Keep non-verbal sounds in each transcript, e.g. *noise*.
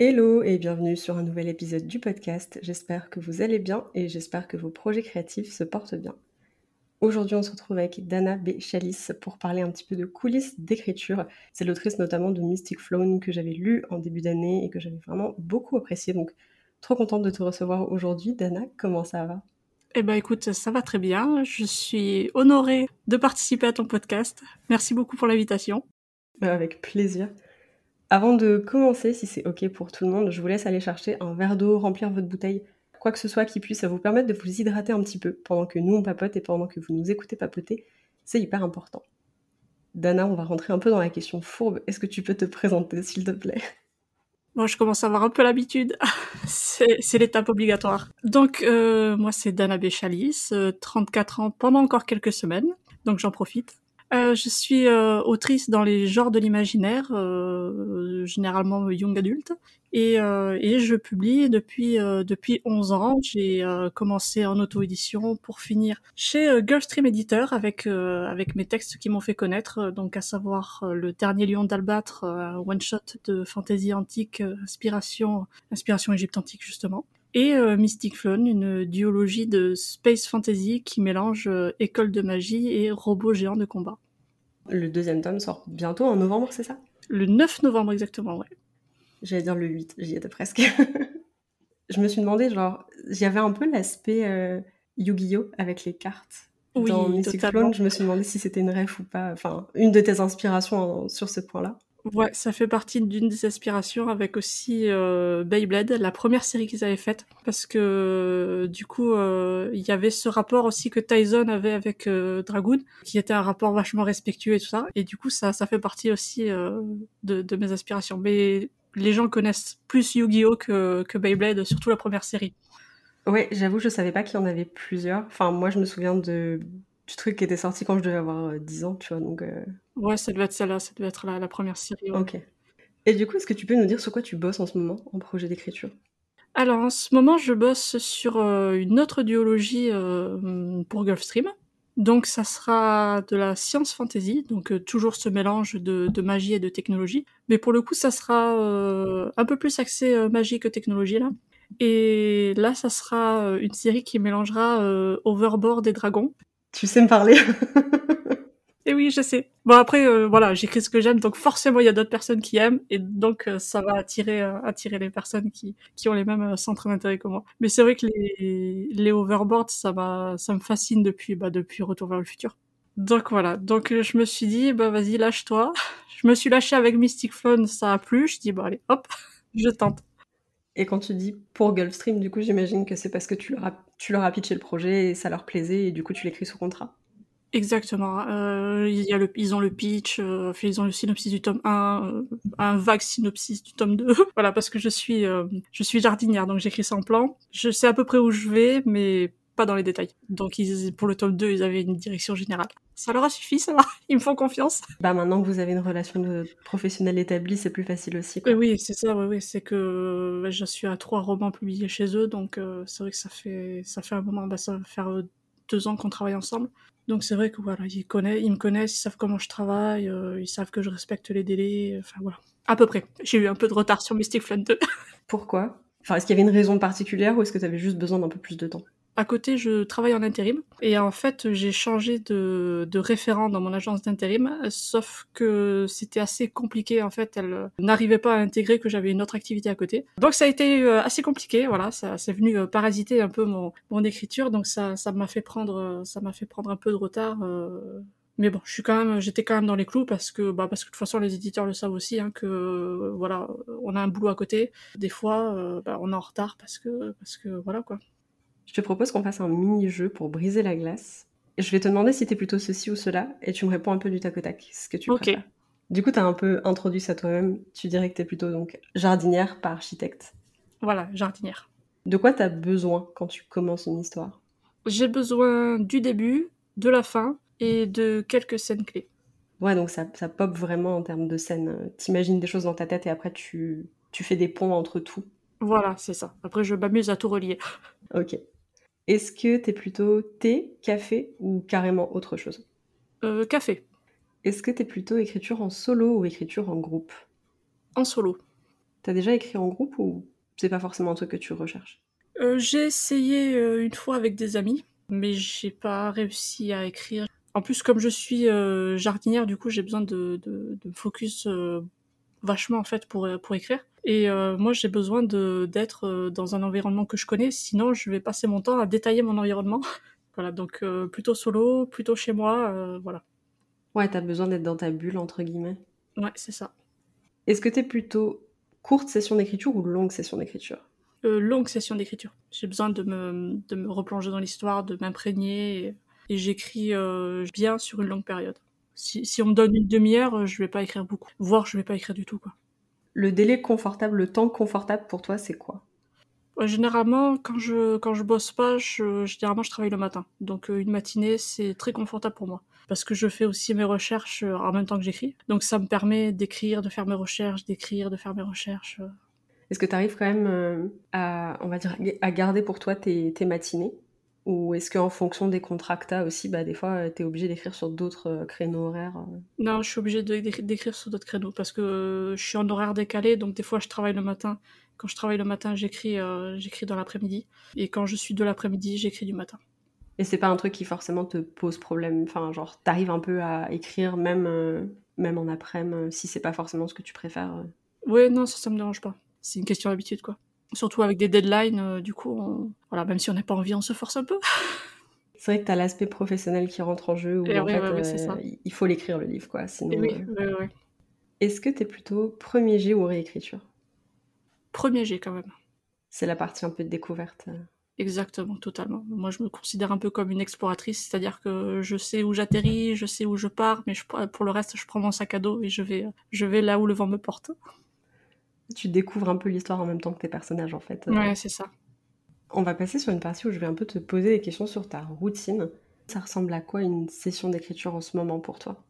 Hello et bienvenue sur un nouvel épisode du podcast. J'espère que vous allez bien et j'espère que vos projets créatifs se portent bien. Aujourd'hui, on se retrouve avec Dana B. Chalice pour parler un petit peu de coulisses d'écriture. C'est l'autrice notamment de Mystic Flown que j'avais lu en début d'année et que j'avais vraiment beaucoup apprécié. Donc, trop contente de te recevoir aujourd'hui. Dana, comment ça va? Eh ben, écoute, ça va très bien. Je suis honorée de participer à ton podcast. Merci beaucoup pour l'invitation. Avec plaisir. Avant de commencer, si c'est OK pour tout le monde, je vous laisse aller chercher un verre d'eau, remplir votre bouteille, quoi que ce soit qui puisse vous permettre de vous hydrater un petit peu pendant que nous on papote et pendant que vous nous écoutez papoter. C'est hyper important. Dana, on va rentrer un peu dans la question fourbe. Est-ce que tu peux te présenter, s'il te plaît? Bon, je commence à avoir un peu l'habitude. *laughs* c'est l'étape obligatoire. Donc, euh, moi, c'est Dana Béchalis, 34 ans pendant encore quelques semaines. Donc, j'en profite. Euh, je suis euh, autrice dans les genres de l'imaginaire, euh, généralement young adulte, et, et je publie depuis depuis 11 ans. J'ai commencé en auto-édition pour finir chez Girlstream Editor avec avec mes textes qui m'ont fait connaître, donc à savoir le dernier Lion d'Albâtre, one shot de fantasy antique, inspiration inspiration égypte antique justement et Mystic Flown, une duologie de space fantasy qui mélange école de magie et robots géants de combat. Le deuxième tome sort bientôt en novembre, c'est ça? Le 9 novembre exactement, ouais. J'allais dire le 8, j'y étais presque. *laughs* je me suis demandé, genre, j'avais un peu l'aspect euh, Yu-Gi-Oh! avec les cartes. Oui, dans Mystic Flown, je me suis demandé si c'était une rêve ou pas. Enfin, une de tes inspirations sur ce point-là. Ouais, ça fait partie d'une des aspirations avec aussi euh, Beyblade, la première série qu'ils avaient faite, parce que euh, du coup euh, il y avait ce rapport aussi que Tyson avait avec euh, Dragoon, qui était un rapport vachement respectueux et tout ça, et du coup ça ça fait partie aussi de, de, mes aspirations. Mais les gens connaissent plus Yu-Gi-Oh que, que Beyblade, surtout la première série. Ouais, j'avoue je savais pas qu'il y en avait plusieurs. Enfin moi je me souviens de du truc qui était sorti quand je devais avoir 10 ans, tu vois, donc... Ouais, ça devait être celle-là, ça devait être la, la première série. Ouais. Ok. Et du coup, est-ce que tu peux nous dire sur quoi tu bosses en ce moment en projet d'écriture? Alors en ce moment, je bosse sur euh, une autre duologie euh, pour Gulfstream. Donc ça sera de la science fantasy, donc euh, toujours ce mélange de, de, magie et de technologie. Mais pour le coup, ça sera un peu plus axé magie que technologie là. Et là, ça sera une série qui mélangera Overboard et Dragon. Tu sais me parler Et oui, je sais. Bon après, euh, voilà, j'écris ce que j'aime, donc forcément il y a d'autres personnes qui aiment, et donc euh, ça va attirer euh, attirer les personnes qui qui ont les mêmes euh, centres d'intérêt que moi. Mais c'est vrai que les les overboards, ça m'a ça me fascine depuis bah depuis Retour vers le futur. Donc voilà, donc je me suis dit bah vas-y lâche-toi. *laughs* Je me suis lâchée avec Mystic Flown, ça a plu. Je dis bon allez hop, *laughs* je tente. Et quand tu dis pour Gulfstream, du coup j'imagine que c'est parce que tu leur as tu leur as pitché le projet et ça leur plaisait et du coup tu l'écris sous contrat. Exactement. Euh, il y a le, ils ont le pitch, euh, ils ont le synopsis du tome 1, euh, un vague synopsis du tome 2. *laughs* voilà, parce que je suis, euh, je suis jardinière, donc j'écris en plan. Je sais à peu près où je vais, mais pas dans les détails. Donc ils, pour le tome 2, ils avaient une direction générale. Ça leur a suffi, ça va. *laughs* Ils me font confiance. Bah maintenant que vous avez une relation de professionnelle établie, c'est plus facile aussi. Quoi. Oui, c'est ça. Oui, oui. c'est que bah, je suis à trois romans publiés chez eux, donc euh, c'est vrai que ça fait ça fait un moment. Bah, ça va faire deux ans qu'on travaille ensemble. Donc c'est vrai que voilà, ils, connaissent, ils me connaissent, ils savent comment je travaille, euh, ils savent que je respecte les délais, enfin voilà. À peu près. J'ai eu un peu de retard sur Mystic Flood 2. *laughs* Pourquoi? Enfin, est-ce qu'il y avait une raison particulière ou est-ce que tu avais juste besoin d'un peu plus de temps? À côté, je travaille en intérim et en fait, j'ai changé de, de référent dans mon agence d'intérim, sauf que c'était assez compliqué. En fait, elle n'arrivait pas à intégrer que j'avais une autre activité à côté. Donc ça a été euh, assez compliqué. Voilà, ça c'est venu euh, parasiter un peu mon, mon écriture. Donc ça, ça m'a fait prendre, ça m'a fait prendre un peu de retard. Euh... Mais bon, je suis quand même, j'étais quand même dans les clous parce que, bah, parce que de toute façon, les éditeurs le savent aussi, hein, que, voilà, on a un boulot à côté. Des fois, euh, bah, on est en retard parce que, parce que, voilà, quoi. Je te propose qu'on fasse un mini-jeu pour briser la glace. Je vais te demander si t'es plutôt ceci ou cela, et tu me réponds un peu du tac au tac, ce que tu Ok. préfères. Du coup, t'as un peu introduit ça toi-même. Tu dirais que t'es plutôt donc jardinière, pas architecte. Voilà, jardinière. De quoi tu as besoin quand tu commences une histoire? J'ai besoin du début, de la fin et de quelques scènes clés. Ouais, donc ça, ça pop vraiment en termes de scène. T'imagines des choses dans ta tête et après tu, tu fais des ponts entre tout. Voilà, c'est ça. Après, je m'amuse à tout relier. Ok. Est-ce que t'es plutôt thé, café ou carrément autre chose? Euh, café, Est-ce que t'es plutôt écriture en solo ou écriture en groupe? En solo. T'as déjà écrit en groupe ou c'est pas forcément un truc que tu recherches? Euh, j'ai essayé euh, une fois avec des amis, mais j'ai pas réussi à écrire. En plus, comme je suis euh, jardinière, du coup, j'ai besoin de, de, de me focus euh, vachement en fait pour, pour écrire. Et euh, moi, j'ai besoin de d'être euh, dans un environnement que je connais, sinon je vais passer mon temps à détailler mon environnement. *laughs* voilà, donc euh, plutôt solo, plutôt chez moi, voilà. Ouais, t'as besoin d'être dans ta bulle, entre guillemets. Ouais, c'est ça. Est-ce que t'es plutôt courte session d'écriture ou longue session d'écriture? Longue session d'écriture. J'ai besoin de me, de me replonger dans l'histoire, de m'imprégner, et, et j'écris bien sur une longue période. Si, si on me donne une demi-heure, je vais pas écrire beaucoup. Voire je vais pas écrire du tout, quoi. Le délai confortable, le temps confortable pour toi, c'est quoi? Ouais, généralement, quand je, quand je bosse pas, je, généralement, je travaille le matin. Donc, euh, une matinée, c'est très confortable pour moi. Parce que je fais aussi mes recherches euh, en même temps que j'écris. Donc, ça me permet d'écrire, de faire mes recherches, d'écrire, de faire mes recherches. euh. Est-ce que t'arrives quand même euh, à, on va dire, à garder pour toi tes, tes matinées? Ou est-ce qu'en fonction des contrats que aussi, bah, des fois, euh, t'es obligé d'écrire sur d'autres euh, créneaux horaires euh? Non, je suis obligée d'écrire sur d'autres créneaux parce que euh, je suis en horaire décalé, donc des fois je travaille le matin. Quand je travaille le matin, j'écris euh, j'écris dans l'après-midi. Et quand je suis de l'après-midi, j'écris du matin. Et c'est pas un truc qui forcément te pose problème? Enfin, genre, t'arrives un peu à écrire même, euh, même en après-midi, si c'est pas forcément ce que tu préfères. euh? Ouais, non, ça, ça me dérange pas. C'est une question d'habitude, quoi. Surtout avec des deadlines, euh, du coup, on- voilà, même si on n'a pas envie, on se force un peu. *laughs* C'est vrai que t'as l'aspect professionnel qui rentre en jeu, où Et en fait, ouais, euh, ça. il faut l'écrire le livre, quoi. Sinon, Et oui, euh, ouais. Est-ce que t'es plutôt premier jet ou réécriture? Premier G quand même. C'est la partie un peu de découverte. euh. Exactement, totalement. Moi, je me considère un peu comme une exploratrice, c'est-à-dire que je sais où j'atterris, je sais où je pars, mais je- pour le reste, je prends mon sac à dos et je vais, je vais là où le vent me porte. Tu découvres un peu l'histoire en même temps que tes personnages, en fait. euh. Ouais, c'est ça. On va passer sur une partie où je vais un peu te poser des questions sur ta routine. Ça ressemble à quoi une session d'écriture en ce moment pour toi?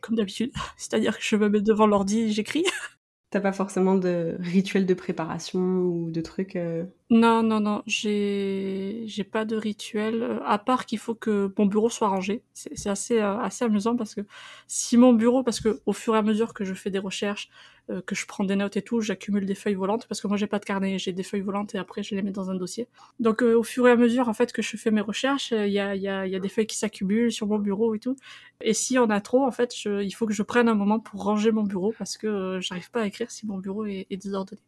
Comme d'habitude. *laughs* C'est-à-dire que je me mets devant l'ordi et j'écris. *laughs* T'as pas forcément de rituel de préparation ou de trucs euh, Non, non, non, j'ai j'ai pas de rituel, euh, à part qu'il faut que mon bureau soit rangé. C'est assez, euh, assez amusant parce que si mon bureau, parce que au fur et à mesure que je fais des recherches, euh, que je prends des notes et tout, j'accumule des feuilles volantes parce que moi j'ai pas de carnet, j'ai des feuilles volantes et après je les mets dans un dossier. Donc au fur et à mesure en fait que je fais mes recherches, il y, a, y, a, y a des feuilles qui s'accumulent sur mon bureau et tout. Et si on a trop, en fait, je- il faut que je prenne un moment pour ranger mon bureau parce que j'arrive pas à écrire si mon bureau est, est désordonné.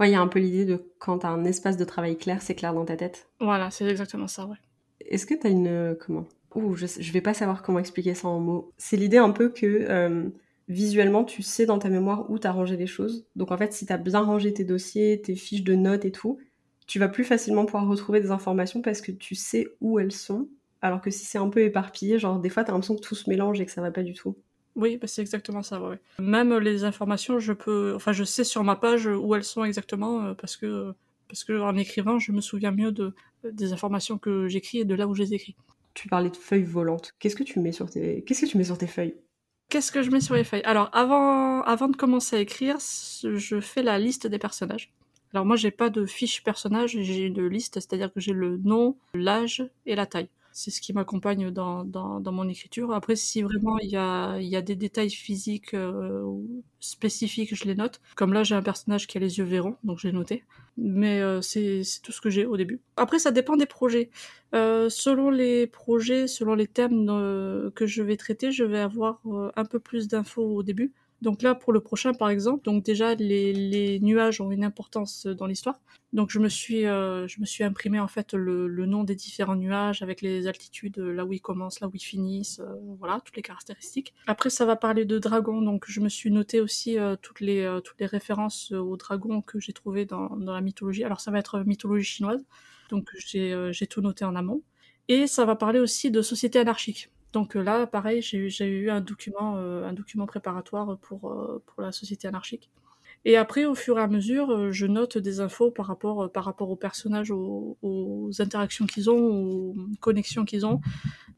Ouais, il y a un peu l'idée de quand t'as un espace de travail clair, c'est clair dans ta tête. Voilà, c'est exactement ça, ouais. Est-ce que t'as une... euh, comment? Ouh, je, vais pas savoir comment expliquer ça en mots. C'est l'idée un peu que euh, visuellement, tu sais dans ta mémoire où t'as rangé les choses. Donc en fait, si t'as bien rangé tes dossiers, tes fiches de notes et tout, tu vas plus facilement pouvoir retrouver des informations parce que tu sais où elles sont. Alors que si c'est un peu éparpillé, genre des fois t'as l'impression que tout se mélange et que ça va pas du tout. Oui, bah c'est exactement ça, ouais. Même les informations, je peux, enfin, je sais sur ma page où elles sont exactement euh, parce que parce que en écrivant, je me souviens mieux de des informations que j'écris et de là où je les écris. Tu parlais de feuilles volantes. Qu'est-ce que tu mets sur tes Qu'est-ce que tu mets sur tes feuilles? Qu'est-ce que je mets sur les feuilles? Alors, avant avant de commencer à écrire, je fais la liste des personnages. Alors moi, j'ai pas de fiche personnage, j'ai une liste, c'est-à-dire que j'ai le nom, l'âge et la taille. C'est ce qui m'accompagne dans, mon écriture. Après, si vraiment il y a, des détails physiques euh, spécifiques, je les note. Comme là, j'ai un personnage qui a les yeux verrons, donc je l'ai noté. Mais euh, c'est tout ce que j'ai au début. Après, ça dépend des projets. Euh, selon les projets, selon les thèmes que je vais traiter, je vais avoir un peu plus d'infos au début. Donc là, pour le prochain, par exemple, donc déjà les, nuages ont une importance dans l'histoire. Donc je me suis, euh, je me suis imprimé en fait le, le nom des différents nuages avec les altitudes, euh, là où ils commencent, là où ils finissent, euh, voilà, toutes les caractéristiques. Après, ça va parler de dragons, donc je me suis noté aussi euh, toutes les euh, toutes les références euh, aux dragons que j'ai trouvées dans, dans la mythologie. Alors ça va être mythologie chinoise, donc j'ai euh, j'ai tout noté en amont. Et ça va parler aussi de société anarchique. Donc euh, là, pareil, j'ai eu- euh, un document préparatoire pour, euh, pour la société anarchique. Et après, au fur et à mesure, je note des infos par rapport, aux personnages, aux, interactions qu'ils ont, aux connexions qu'ils ont,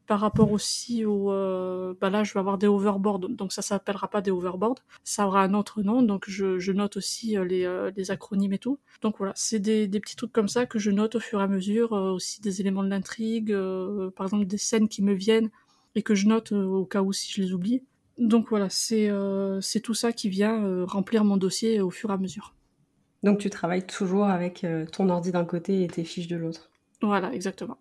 par rapport aussi au... Bah là, je vais avoir des overboards, donc ça s'appellera pas des overboards, ça aura un autre nom, donc je, note aussi les, acronymes et tout. Donc voilà, c'est des, petits trucs comme ça que je note au fur et à mesure, aussi des éléments de l'intrigue, par exemple des scènes qui me viennent et que je note au cas où si je les oublie. Donc voilà, c'est euh, tout ça qui vient euh, remplir mon dossier au fur et à mesure. Donc tu travailles toujours avec euh, ton ordi d'un côté et tes fiches de l'autre. Voilà, exactement.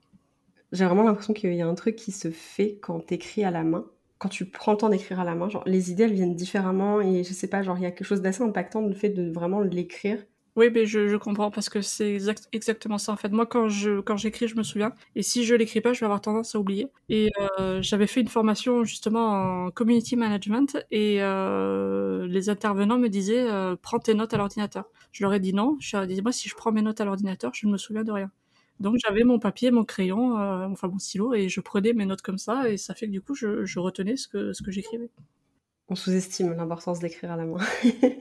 J'ai vraiment l'impression qu'il y a un truc qui se fait quand tu écris à la main. Quand tu prends le temps d'écrire à la main, genre les idées elles viennent différemment et je sais pas, genre il y a quelque chose d'assez impactant le fait de vraiment l'écrire oui, mais je, je, comprends parce que c'est exactement ça en fait. Moi, quand je quand j'écris, je me souviens, et si je l'écris pas, je vais avoir tendance à oublier. Et euh, j'avais fait une formation justement en community management, et euh, les intervenants me disaient euh, prends tes notes à l'ordinateur. Je leur ai dit non. Je leur ai dit moi, si je prends mes notes à l'ordinateur, je ne me souviens de rien. Donc j'avais mon papier, mon crayon, euh, enfin mon stylo, et je prenais mes notes comme ça, et ça fait que du coup, je, je retenais ce que ce que j'écrivais. On sous-estime l'importance d'écrire à la main.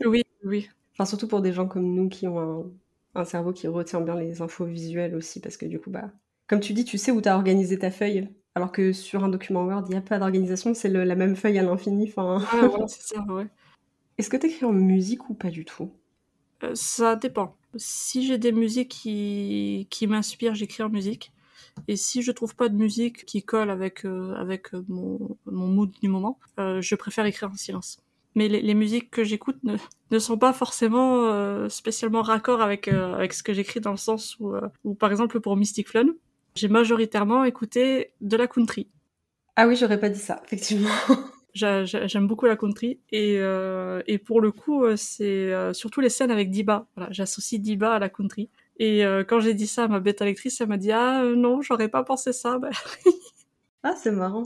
oui, *laughs* oui. Enfin, surtout pour des gens comme nous qui ont un, cerveau qui retient bien les infos visuelles aussi, parce que du coup, bah, comme tu dis, tu sais où tu as organisé ta feuille, alors que sur un document Word, il n'y a pas d'organisation, c'est la même feuille à l'infini. Enfin... Ah ouais, *laughs* c'est ça, ouais. Est-ce que tu écris en musique ou pas du tout? Euh, Ça dépend. Si j'ai des musiques qui, qui m'inspirent, j'écris en musique. Et si je trouve pas de musique qui colle avec, euh, avec mon, mon mood du moment, euh, je préfère écrire en silence mais les, les musiques que j'écoute ne, ne, sont pas forcément euh, spécialement raccord avec, euh, avec ce que j'écris dans le sens où, euh, où, par exemple, pour Mystic Fun, j'ai majoritairement écouté de la country. Ah oui, j'aurais pas dit ça, effectivement. *laughs* J'aime beaucoup la country et, et pour le coup, c'est surtout les scènes avec Diba. Voilà, j'associe Diba à la country. Et quand j'ai dit ça à ma bête lectrice, elle m'a dit ah non, j'aurais pas pensé ça. Bah, *laughs* ah c'est marrant.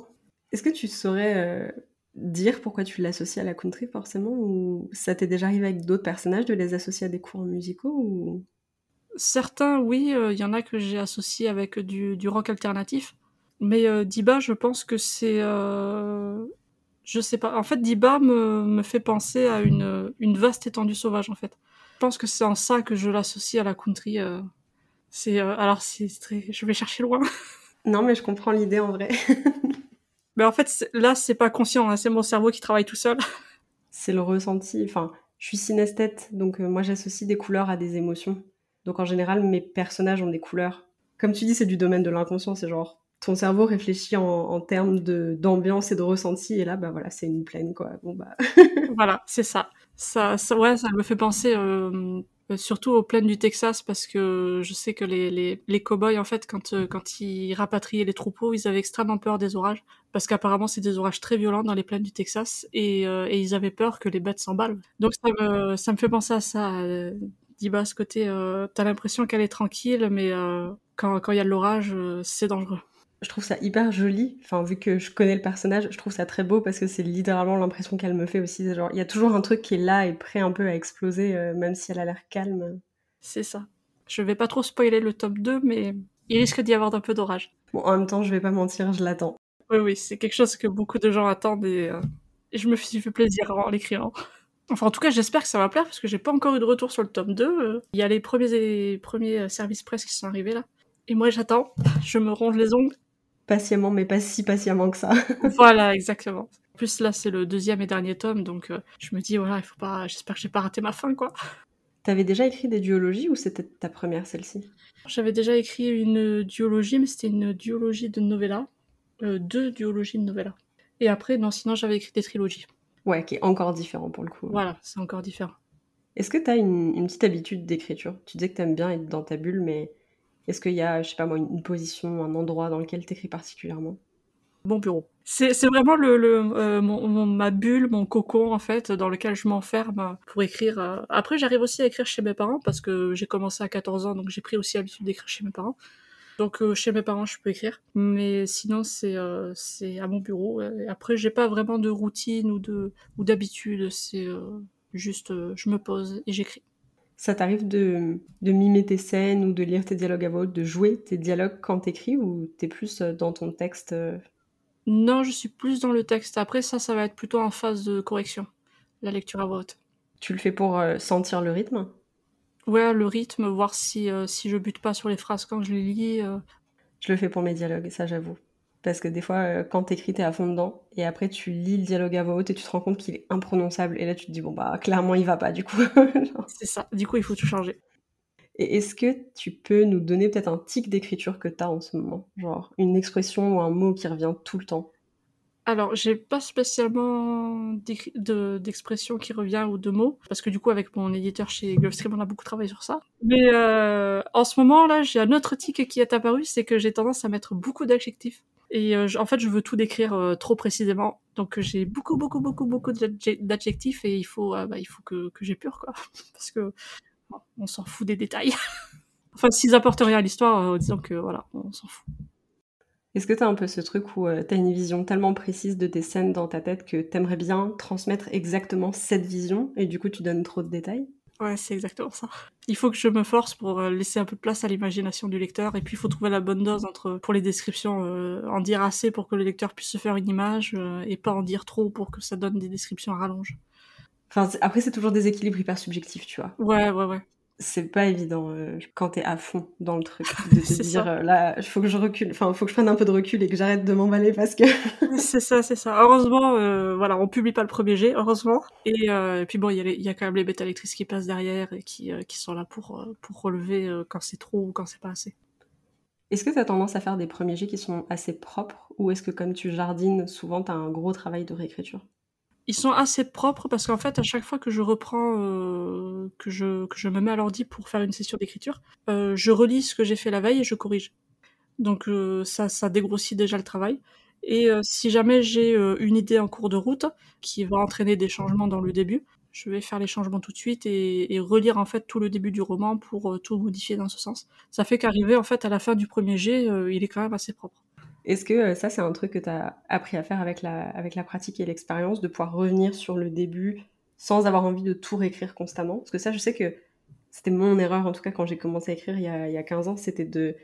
Est-ce que tu saurais dire pourquoi tu l'associes à la country forcément ou ça t'est déjà arrivé avec d'autres personnages de les associer à des courants musicaux ou? Certains, oui, il euh, y en a que j'ai associé avec du, du, rock alternatif. Mais euh, Diba, je pense que c'est... Euh... Je sais pas. En fait, Diba me, me fait penser à une, une, vaste étendue sauvage, en fait. Je pense que c'est en ça que je l'associe à la country. Euh. C'est Alors, c'est très... Je vais chercher loin. *laughs* non, mais je comprends l'idée en vrai. *laughs* Mais en fait, là, c'est pas conscient, hein, c'est mon cerveau qui travaille tout seul. *laughs* c'est le ressenti. Enfin, je suis synesthète, donc euh, moi, j'associe des couleurs à des émotions. Donc en général, mes personnages ont des couleurs. Comme tu dis, c'est du domaine de l'inconscient, c'est genre ton cerveau réfléchit en, en termes de d'ambiance et de ressenti, et là, bah voilà, c'est une plaine, quoi. Bon bah. *laughs* voilà, c'est ça. Ça, ça. Ouais, ça me fait penser. Euh, surtout aux plaines du Texas parce que je sais que les, les, les cow-boys en fait quand euh, quand ils rapatriaient les troupeaux ils avaient extrêmement peur des orages parce qu'apparemment c'est des orages très violents dans les plaines du Texas et, euh, et ils avaient peur que les bêtes s'emballent. Donc ça me ça me fait penser à ça euh, Diba ce côté t'as l'impression qu'elle est tranquille mais quand quand il y a de l'orage c'est dangereux je trouve ça hyper joli. Enfin, vu que je connais le personnage, je trouve ça très beau parce que c'est littéralement l'impression qu'elle me fait aussi. Genre, il y a toujours un truc qui est là et prêt un peu à exploser, euh, même si elle a l'air calme. C'est ça. Je vais pas trop spoiler le top 2, mais il risque d'y avoir un peu d'orage. Bon, en même temps, je vais pas mentir, je l'attends. Oui, oui, c'est quelque chose que beaucoup de gens attendent et, euh, je me suis fait plaisir en l'écrivant. Enfin, en tout cas, j'espère que ça va plaire parce que j'ai pas encore eu de retour sur le tome 2. Euh. Il y a les premiers, les premiers services presse qui sont arrivés là. Et moi, j'attends. Je me ronge les ongles patiemment, mais pas si patiemment que ça. *laughs* voilà, exactement. En plus, là, c'est le deuxième et dernier tome, donc euh, je me dis, voilà, il faut pas. J'espère que j'ai pas raté ma fin, quoi. T'avais déjà écrit des duologies ou c'était ta première, celle-ci? J'avais déjà écrit une duologie, mais c'était une duologie de novella. Euh, deux duologies de novella. Et après, non, sinon, j'avais écrit des trilogies. Ouais, qui est encore différent pour le coup. Voilà, c'est encore différent. Est-ce que t'as une, une petite habitude d'écriture? Tu disais que t'aimes bien être dans ta bulle, mais est-ce qu'il y a, je sais pas moi, une position, un endroit dans lequel tu particulièrement? Mon bureau. C'est vraiment le, le euh, mon, ma bulle, mon cocon en fait, dans lequel je m'enferme pour écrire. Euh. Après, j'arrive aussi à écrire chez mes parents parce que j'ai commencé à 14 ans, donc j'ai pris aussi l'habitude d'écrire chez mes parents. Donc euh, chez mes parents, je peux écrire, mais sinon c'est à mon bureau. Et après, j'ai pas vraiment de routine ou ou d'habitude. C'est juste, je me pose et j'écris. Ça t'arrive de, de, mimer tes scènes ou de lire tes dialogues à voix haute, de jouer tes dialogues quand t'écris ou t'es plus euh, dans ton texte euh? Non, je suis plus dans le texte. Après, ça, ça va être plutôt en phase de correction, la lecture à voix haute. Tu le fais pour sentir le rythme? Ouais, le rythme, voir si, si je bute pas sur les phrases quand je les lis. Je le fais pour mes dialogues, ça j'avoue. Parce que des fois, euh, quand t'écris, t'es à fond dedans, et après tu lis le dialogue à voix haute et tu te rends compte qu'il est imprononçable, et là tu te dis, bon bah clairement il va pas du coup. *laughs* C'est ça, du coup il faut tout changer. Et est-ce que tu peux nous donner peut-être un tic d'écriture que t'as en ce moment? Genre une expression ou un mot qui revient tout le temps? Alors, j'ai pas spécialement d'expression qui revient ou de mots, parce que du coup, avec mon éditeur chez Gulfstream, on a beaucoup travaillé sur ça. Mais euh, en ce moment, là, j'ai un autre tic qui est apparu, c'est que j'ai tendance à mettre beaucoup d'adjectifs. Et euh, en fait, je veux tout décrire euh, trop précisément. Donc, j'ai beaucoup, beaucoup, beaucoup, beaucoup d'adjectifs et il faut, bah, il faut que, que j'épure, quoi. *laughs* Parce que on s'en fout des détails. *laughs* enfin, s'ils apportent rien à l'histoire, disons que voilà, on s'en fout. Est-ce que tu un peu ce truc où euh, tu as une vision tellement précise de tes scènes dans ta tête que tu aimerais bien transmettre exactement cette vision et du coup tu donnes trop de détails? Ouais, c'est exactement ça. Il faut que je me force pour euh, laisser un peu de place à l'imagination du lecteur et puis il faut trouver la bonne dose entre pour les descriptions euh, en dire assez pour que le lecteur puisse se faire une image et pas en dire trop pour que ça donne des descriptions à rallonge. Enfin, après c'est toujours des équilibres hyper subjectifs, tu vois. Ouais, ouais, ouais c'est pas évident euh, quand t'es à fond dans le truc *laughs* de te dire euh, là il faut que je recule enfin faut que je prenne un peu de recul et que j'arrête de m'emballer parce que *laughs* c'est ça c'est ça. Heureusement euh, voilà on publie pas le premier jet heureusement. Et, puis bon il y, y, a quand même les bêta lectrices qui passent derrière et qui, qui sont là pour pour relever quand c'est trop ou quand c'est pas assez. Est-ce que tu as tendance à faire des premiers jets qui sont assez propres ou est-ce que comme tu jardines souvent tu as un gros travail de réécriture? Ils sont assez propres parce qu'en fait, à chaque fois que je reprends, euh, que, je, me mets à l'ordi pour faire une session d'écriture, euh, je relis ce que j'ai fait la veille et je corrige. Donc euh, ça, ça dégrossit déjà le travail. Et si jamais j'ai une idée en cours de route qui va entraîner des changements dans le début, je vais faire les changements tout de suite et, et relire en fait tout le début du roman pour tout modifier dans ce sens. Ça fait qu'arriver en fait à la fin du premier jet, il est quand même assez propre. Est-ce que euh, ça, c'est un truc que tu as appris à faire avec la, avec la pratique et l'expérience, de pouvoir revenir sur le début sans avoir envie de tout réécrire constamment? Parce que ça, je sais que c'était mon erreur, en tout cas quand j'ai commencé à écrire il y a, il y a 15 ans, c'était de,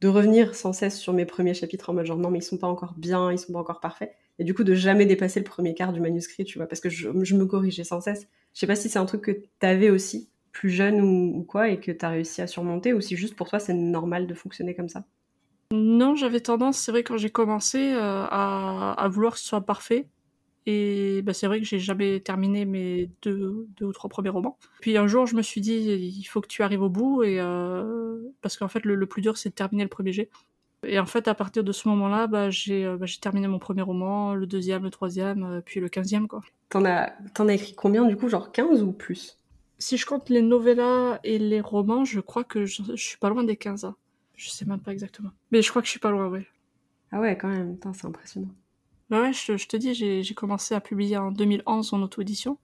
de revenir sans cesse sur mes premiers chapitres en mode genre non, mais ils sont pas encore bien, ils sont pas encore parfaits. Et du coup, de jamais dépasser le premier quart du manuscrit, tu vois, parce que je, me corrigeais sans cesse. Je sais pas si c'est un truc que tu avais aussi, plus jeune ou, ou quoi, et que tu as réussi à surmonter, ou si juste pour toi c'est normal de fonctionner comme ça. Non, j'avais tendance, c'est vrai, quand j'ai commencé, euh, à, vouloir que ce soit parfait. Et bah, c'est vrai que j'ai jamais terminé mes deux, deux ou trois premiers romans. Puis un jour, je me suis dit, il faut que tu arrives au bout, et euh, parce qu'en fait, le, plus dur, c'est de terminer le premier jet. Et en fait, à partir de ce moment-là, bah, j'ai euh, bah, terminé mon premier roman, le deuxième, le troisième, puis le quinzième. T'en as, en as écrit combien, du coup, genre 15 ou plus? Si je compte les novellas et les romans, je crois que je, je suis pas loin des 15 ans. Je sais même pas exactement. Mais je crois que je suis pas loin, ouais. Ah ouais, quand même, c'est impressionnant. Bah ouais, je, te dis, j'ai commencé à publier en 2011 en auto-édition.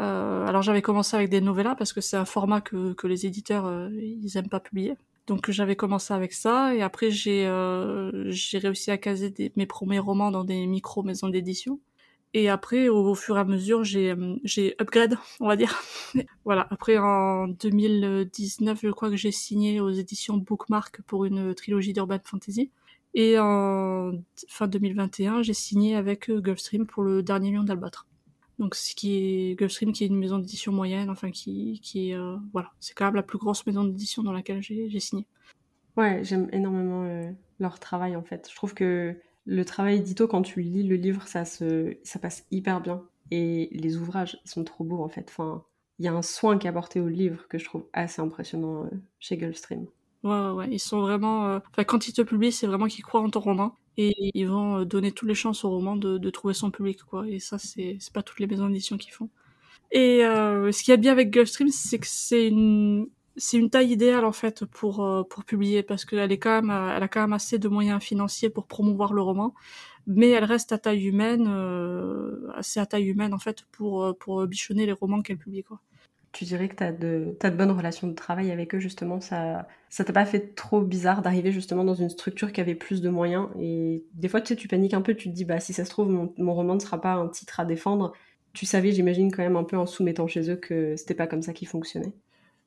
Euh, alors j'avais commencé avec des novellas parce que c'est un format que, que les éditeurs euh, ils aiment pas publier. Donc j'avais commencé avec ça et après j'ai euh, j'ai réussi à caser mes premiers romans dans des micro maisons d'édition. Et après, au, fur et à mesure, j'ai, euh, j'ai upgrade, *laughs* on va dire. *laughs* voilà. Après, en 2019, je crois que j'ai signé aux éditions Bookmark pour une trilogie d'urban fantasy. Et en fin 2021, j'ai signé avec euh, Gulfstream pour le dernier lion d'Albâtre. Donc, ce qui Gulfstream, qui est une maison d'édition moyenne, enfin, qui, qui euh, voilà, c'est quand même la plus grosse maison d'édition dans laquelle j'ai, j'ai signé. Ouais, j'aime énormément leur travail, en fait. Je trouve que le travail édito, quand tu lis le livre, ça, se, ça passe hyper bien. Et les ouvrages, ils sont trop beaux en fait. Enfin, il y a un soin qui est apporté au livre que je trouve assez impressionnant euh, chez Gulfstream. Ouais, ouais, ouais, ils sont vraiment. Euh, enfin, quand ils te publient, c'est vraiment qu'ils croient en ton roman et ils vont euh, donner toutes les chances au roman de trouver son public, quoi. Et ça, c'est pas toutes les maisons d'édition qui font. Et ce qu'il y a de bien avec Gulfstream, c'est que c'est une c'est une taille idéale en fait pour euh, pour publier parce qu'elle est quand même elle a quand même assez de moyens financiers pour promouvoir le roman mais elle reste à taille humaine euh, assez à taille humaine en fait pour euh, pour bichonner les romans qu'elle publie quoi. Tu dirais que tu as de de bonnes relations de travail avec eux justement ça ça t'a pas fait trop bizarre d'arriver justement dans une structure qui avait plus de moyens et des fois tu sais tu paniques un peu tu te dis bah si ça se trouve mon, mon roman ne sera pas un titre à défendre tu savais j'imagine quand même un peu en soumettant chez eux que c'était pas comme ça qu'ils fonctionnaient.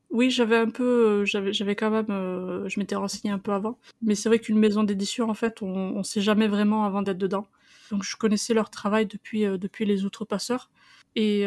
Oui, j'avais un peu, euh, j'avais, j'avais quand même, euh, je m'étais renseignée un peu avant. Mais c'est vrai qu'une maison d'édition, en fait, on, on sait jamais vraiment avant d'être dedans. Donc je connaissais leur travail depuis, euh, depuis les outrepasseurs. Et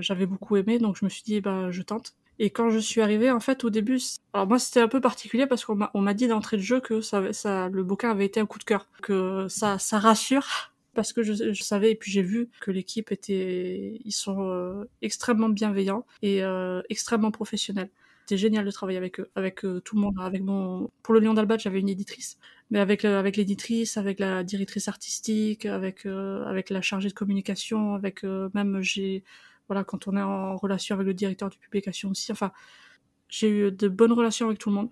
j'avais beaucoup aimé, donc je me suis dit, bah, je tente. Et quand je suis arrivée, en fait, au début, alors moi c'était un peu particulier parce qu'on m'a dit d'entrée de jeu que ça, ça, le bouquin avait été un coup de cœur, que ça, ça rassure parce que je, je savais et puis j'ai vu que l'équipe était, ils sont euh, extrêmement bienveillants et euh, extrêmement professionnels. C'était génial de travailler avec eux, avec euh, tout le monde, avec mon, pour le Lion d'Albat j'avais une éditrice, mais avec avec l'éditrice, avec la directrice artistique, avec avec la chargée de communication, avec même j'ai voilà, quand on est en relation avec le directeur de publication aussi. Enfin, j'ai eu de bonnes relations avec tout le monde.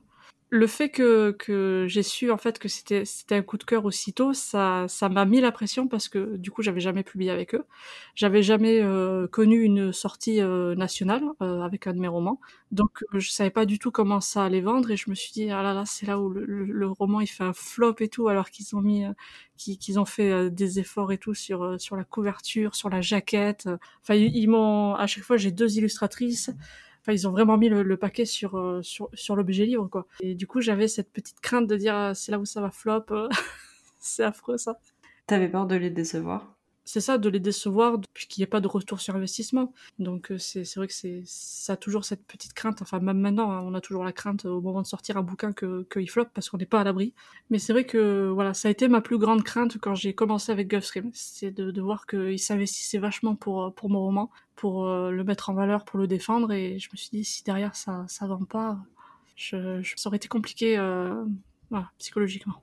Le fait que, que j'ai su en fait que c'était c'était un coup de cœur aussitôt, ça ça m'a mis la pression parce que du coup j'avais jamais publié avec eux, j'avais jamais euh, connu une sortie euh, nationale euh, avec un de mes romans, donc je savais pas du tout comment ça allait vendre et je me suis dit ah là là c'est là où le, le, roman il fait un flop et tout alors qu'ils ont mis qu'ils ont fait euh, des efforts et tout sur euh, sur la couverture, sur la jaquette. Enfin, ils, m'ont à chaque fois j'ai deux illustratrices. Enfin, ils ont vraiment mis le, paquet sur euh, sur sur l'objet livre quoi. Et du coup, j'avais cette petite crainte de dire c'est là où ça va flop. *laughs* c'est affreux ça. T'avais peur de les décevoir? C'est ça, de les décevoir, puisqu'il n'y a pas de retour sur investissement. Donc euh, c'est vrai que c'est ça a toujours cette petite crainte. Enfin même maintenant, hein, on a toujours la crainte au moment de sortir un bouquin que qu'il floppe parce qu'on n'est pas à l'abri. Mais c'est vrai que voilà, ça a été ma plus grande crainte quand j'ai commencé avec Gulfstream, c'est de, de voir qu'ils s'investissaient vachement pour pour mon roman, pour euh, le mettre en valeur, pour le défendre. Et je me suis dit si derrière ça ça vend pas, ça aurait été compliqué euh, psychologiquement.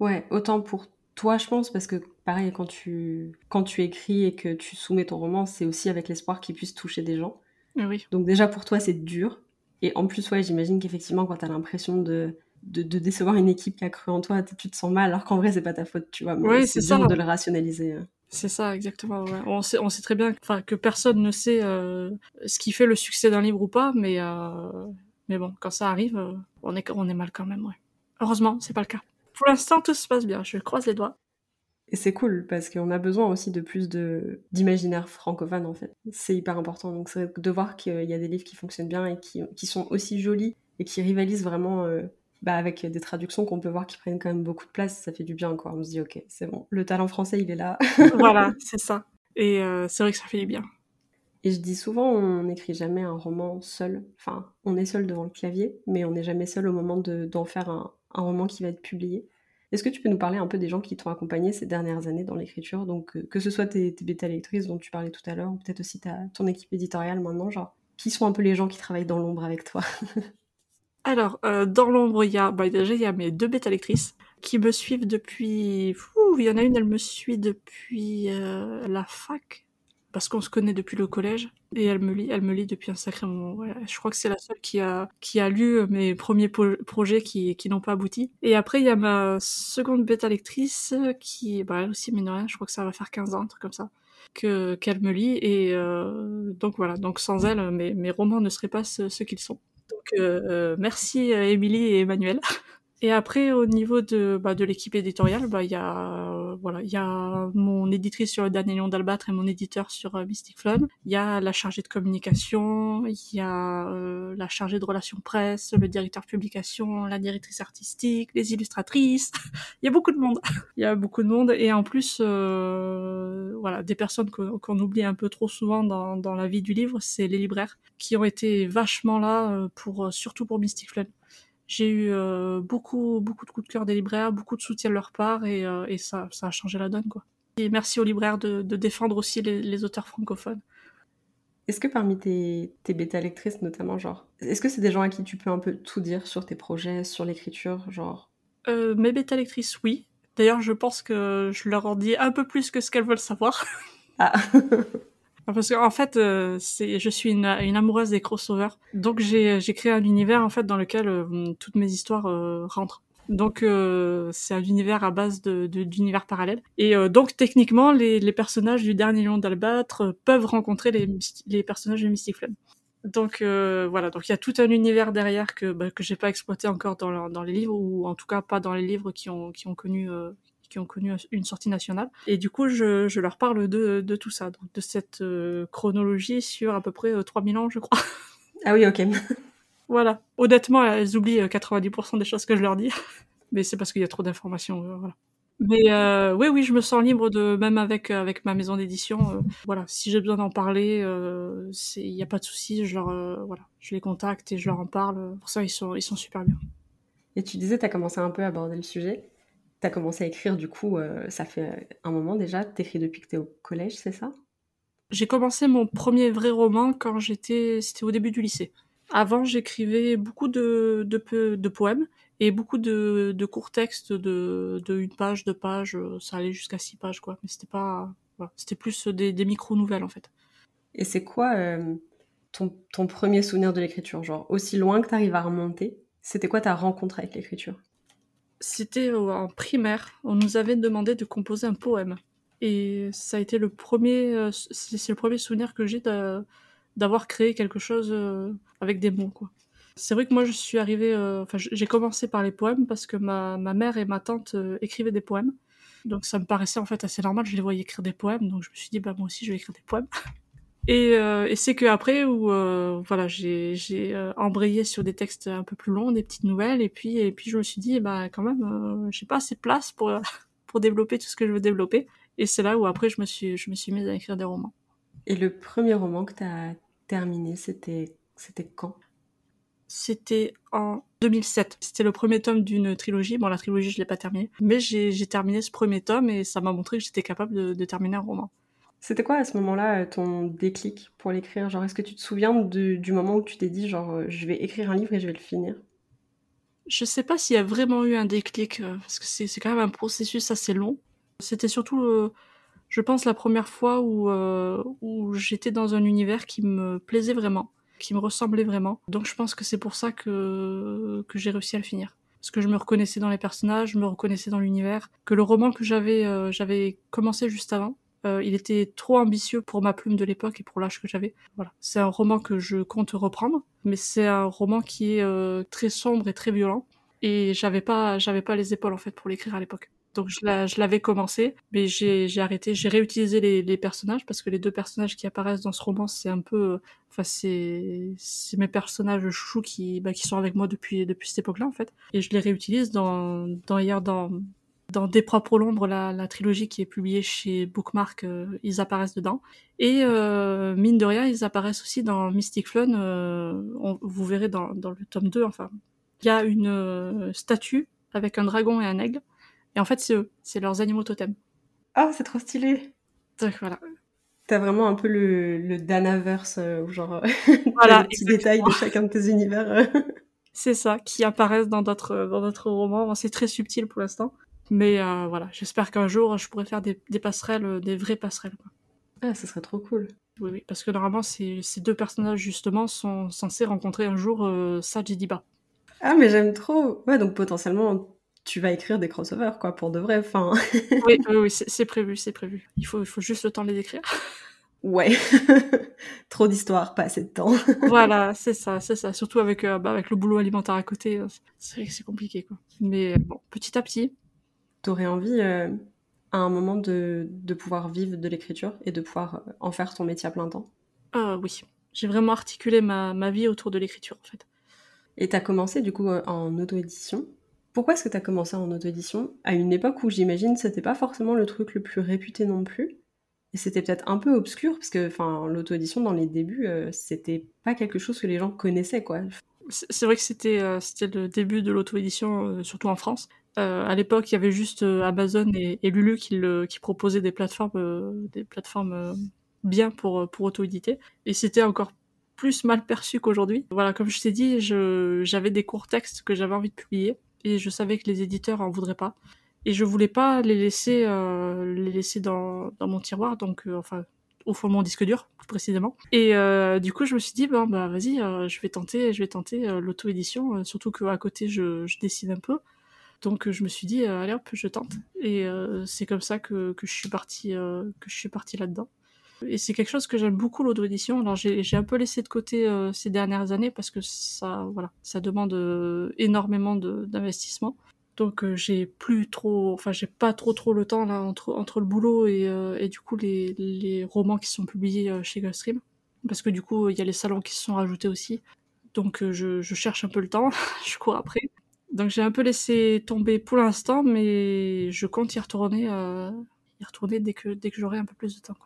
Ouais, autant pour toi, je pense, parce que pareil, quand tu, quand tu écris et que tu soumets ton roman, c'est aussi avec l'espoir qu'il puisse toucher des gens. Oui. Donc déjà, pour toi, c'est dur. Et en plus, ouais, j'imagine qu'effectivement, quand tu as l'impression de, de, décevoir une équipe qui a cru en toi, tu te sens mal, alors qu'en vrai, c'est pas ta faute, tu vois. Oui, c'est dur de le rationaliser. Hein. C'est ça, exactement. On, sait, on sait très bien que personne ne sait euh, ce qui fait le succès d'un livre ou pas, mais, euh, mais bon, quand ça arrive, euh, on, est, on est mal quand même, ouais. Heureusement, c'est pas le cas. Pour l'instant, tout se passe bien. Je croise les doigts. Et c'est cool parce qu'on a besoin aussi de plus de d'imaginaire francophone en fait. C'est hyper important. Donc c'est de voir qu'il y a des livres qui fonctionnent bien et qui, qui sont aussi jolis et qui rivalisent vraiment euh, bah, avec des traductions qu'on peut voir qui prennent quand même beaucoup de place. Ça fait du bien quoi. On se dit ok, c'est bon, le talent français il est là. *laughs* voilà, c'est ça. Et euh, c'est vrai que ça fait du bien. Et je dis souvent, on n'écrit jamais un roman seul. Enfin, on est seul devant le clavier, mais on n'est jamais seul au moment d'en faire un, un roman qui va être publié. Est-ce que tu peux nous parler un peu des gens qui t'ont accompagné ces dernières années dans l'écriture? Donc, euh, que ce soit tes, bêta-lectrices dont tu parlais tout à l'heure, ou peut-être aussi ta, ton équipe éditoriale maintenant, genre, qui sont un peu les gens qui travaillent dans l'ombre avec toi? *laughs* Alors, euh, dans l'ombre, il y a, bah, déjà, il y a mes deux bêta-lectrices qui me suivent depuis... il y en a une, elle me suit depuis euh, la fac, parce qu'on se connaît depuis le collège et elle me lit, elle me lit depuis un sacré moment. Je crois que c'est la seule qui a qui a lu mes premiers projets qui qui n'ont pas abouti. Et après il y a ma seconde bêta lectrice qui bah elle aussi mine de rien, je crois que ça va faire 15 ans, un truc comme ça que qu'elle me lit et euh, donc voilà, donc sans elle mes mes romans ne seraient pas ce, qu'ils sont. Donc euh, euh merci Émilie et Emmanuel. *laughs* Et après, au niveau de, bah, de l'équipe éditoriale, bah, il y a, euh, voilà, il y a mon éditrice sur le dernier lion d'Albâtre et mon éditeur sur euh, Mystic Flame. Il y a la chargée de communication, il y a euh, la chargée de relations presse, le directeur publication, la directrice artistique, les illustratrices. *laughs* il y a beaucoup de monde. *laughs* il y a beaucoup de monde et en plus, voilà, des personnes qu'on oublie un peu trop souvent dans, dans la vie du livre, c'est les libraires qui ont été vachement là pour, surtout pour Mystic Flame j'ai eu euh, beaucoup, beaucoup de coups de cœur des libraires, beaucoup de soutien de leur part, et, euh, et ça, ça a changé la donne, quoi. Et merci aux libraires de, de défendre aussi les, les, auteurs francophones. Est-ce que parmi tes, tes bêta-lectrices, notamment, genre, est-ce que c'est des gens à qui tu peux un peu tout dire sur tes projets, sur l'écriture, genre? Euh, Mes bêta-lectrices, oui. D'ailleurs, je pense que je leur en dis un peu plus que ce qu'elles veulent savoir. Ah *laughs* Parce qu'en fait, euh, je suis une, amoureuse des crossovers, donc j'ai, créé un univers en fait dans lequel euh, toutes mes histoires euh, rentrent. Donc c'est un univers à base d'univers parallèles. Et donc techniquement, les, personnages du dernier lion d'Albâtre peuvent rencontrer les, personnages de Mystic Flame. Donc voilà, donc il y a tout un univers derrière que bah, que j'ai pas exploité encore dans, dans les livres ou en tout cas pas dans les livres qui ont qui ont connu qui ont connu une sortie nationale. Et du coup, je, je leur parle de, de, tout ça, donc de cette euh, chronologie sur à peu près 3000 euh, ans, je crois. *laughs* Ah oui, ok. *laughs* voilà. Honnêtement, elles oublient 90% euh, des choses que je leur dis. *laughs* Mais c'est parce qu'il y a trop d'informations, voilà. Mais euh, oui, oui, je me sens libre de même avec avec ma maison d'édition. Euh, voilà, si j'ai besoin d'en parler, euh, il n'y a pas de souci. Je leur euh, voilà, je les contacte et je leur en parle. Pour ça, ils sont ils sont super bien. Et tu disais, tu as commencé un peu à aborder le sujet. Tu as commencé à écrire, du coup, euh, ça fait un moment déjà. Tu écris depuis que tu es au collège, c'est ça? J'ai commencé mon premier vrai roman quand j'étais, c'était au début du lycée. Avant, j'écrivais beaucoup de, de, de poèmes et beaucoup de, de courts textes de, de une page, deux pages. Ça allait jusqu'à six pages, quoi. Mais c'était pas, voilà. c'était plus des, des micro-nouvelles, en fait. Et c'est quoi euh, ton, ton premier souvenir de l'écriture? Genre, aussi loin que tu arrives à remonter, c'était quoi ta rencontre avec l'écriture? C'était en primaire. On nous avait demandé de composer un poème. Et ça a été le premier, euh, c'est le premier souvenir que j'ai d'avoir créé quelque chose euh, avec des mots. C'est vrai que moi, je suis arrivée, euh, enfin, j'ai commencé par les poèmes parce que ma, ma mère et ma tante écrivaient des poèmes. Donc ça me paraissait en fait assez normal, je les voyais écrire des poèmes, donc je me suis dit, bah moi aussi, je vais écrire des poèmes. *laughs* Et, euh, et c'est que après où euh, voilà j'ai j'ai euh, embrayé sur des textes un peu plus longs, des petites nouvelles, et puis et puis je me suis dit bah quand même j'ai pas assez de place pour *laughs* pour développer tout ce que je veux développer. Et c'est là où après je me suis je me suis mise à écrire des romans. Et le premier roman que tu as terminé, c'était c'était quand? C'était en 2007. C'était le premier tome d'une trilogie. Bon, la trilogie, je l'ai pas terminée. Mais j'ai terminé ce premier tome et ça m'a montré que j'étais capable de, de terminer un roman. C'était quoi à ce moment-là ton déclic pour l'écrire? Genre, est-ce que tu te souviens du moment où tu t'es dit, genre, je vais écrire un livre et je vais le finir? Je sais pas s'il y a vraiment eu un déclic, parce que c'est quand même un processus assez long. C'était surtout, euh, je pense, la première fois où, euh, où j'étais dans un univers qui me plaisait vraiment, qui me ressemblait vraiment. Donc je pense que c'est pour ça que, que j'ai réussi à le finir. Parce que je me reconnaissais dans les personnages, je me reconnaissais dans l'univers. Que le roman que j'avais euh, j'avais commencé juste avant, euh, il était trop ambitieux pour ma plume de l'époque et pour l'âge que j'avais. Voilà, c'est un roman que je compte reprendre, mais c'est un roman qui est euh, très sombre et très violent. Et j'avais pas, j'avais pas les épaules en fait pour l'écrire à l'époque. Donc je l'avais commencé, mais j'ai arrêté. J'ai réutilisé les, les, personnages parce que les deux personnages qui apparaissent dans ce roman, c'est un peu, enfin c'est mes personnages chouchous qui bah, qui sont avec moi depuis depuis cette époque-là en fait. Et je les réutilise dans dans hier dans dans Des propres l'ombre, la, la, trilogie qui est publiée chez Bookmark, euh, ils apparaissent dedans. Et euh, mine de rien, ils apparaissent aussi dans Mystic Flun. Euh, on, vous verrez dans, dans, le tome 2, enfin, il y a une statue avec un dragon et un aigle. Et en fait, c'est eux, c'est leurs animaux totems. Ah, c'est trop stylé. Donc voilà. T'as vraiment un peu le, le Danaverse, euh, genre *laughs* voilà, les petits détails de chacun de tes univers. c'est ça, qui apparaissent dans d'autres dans d'autres romans. C'est très subtil pour l'instant. Mais euh, voilà, j'espère qu'un jour, je pourrai faire des, des passerelles, euh, des vraies passerelles. Quoi. Ah, ça serait trop cool. Oui, oui, parce que normalement, ces, ces deux personnages, justement, sont censés rencontrer un jour euh, Saj et Diba. Ah, mais j'aime trop Ouais, donc potentiellement, tu vas écrire des crossovers, quoi, pour de vrai, enfin... *laughs* oui, oui, oui c'est prévu, c'est prévu. Il faut, il faut juste le temps de les écrire. *laughs* Ouais, *laughs* trop d'histoires, pas assez de temps. voilà, c'est ça, c'est ça. Surtout avec, euh, bah, avec le boulot alimentaire à côté, c'est c'est compliqué, quoi. Mais bon, petit à petit, T'aurais envie euh, à un moment de, de pouvoir vivre de l'écriture et de pouvoir euh, en faire ton métier à plein temps? Euh, Oui, j'ai vraiment articulé ma, ma vie autour de l'écriture en fait. Et t'as commencé du coup euh, en auto-édition? Pourquoi est-ce que t'as commencé en auto-édition? À une époque où j'imagine c'était pas forcément le truc le plus réputé non plus et c'était peut-être un peu obscur parce que enfin l'auto-édition dans les débuts euh, c'était pas quelque chose que les gens connaissaient quoi. C'est vrai que c'était euh, c'était le début de l'auto-édition euh, surtout en France. Euh, à l'époque, il y avait juste Amazon et, Lulu qui, le, qui proposaient des plateformes des plateformes bien pour pour auto-éditer. Et c'était encore plus mal perçu qu'aujourd'hui. Voilà, comme je t'ai dit, j'avais des courts textes que j'avais envie de publier et je savais que les éditeurs en voudraient pas. Et je voulais pas les laisser euh, les laisser dans, dans mon tiroir donc euh, enfin au fond de mon disque dur plus précisément. Et euh, du coup je me suis dit bon bah vas-y euh, je vais tenter je vais tenter euh, l'auto édition surtout que à côté je, je dessine un peu donc je me suis dit allez hop je tente. Et c'est comme ça que, que je suis partie que je suis partie là dedans et c'est quelque chose que j'aime beaucoup l'auto édition alors j'ai un peu laissé de côté ces dernières années parce que ça voilà ça demande énormément d'investissement. Donc euh, j'ai plus trop enfin j'ai pas trop trop le temps là entre entre le boulot et, euh, et du coup les, les romans qui sont publiés euh, chez Gulfstream. Parce que du coup il y a les salons qui se sont rajoutés aussi. Donc je, je cherche un peu le temps *laughs* je cours après Donc j'ai un peu laissé tomber pour l'instant, mais je compte y retourner, euh, y retourner dès que, dès que j'aurai un peu plus de temps.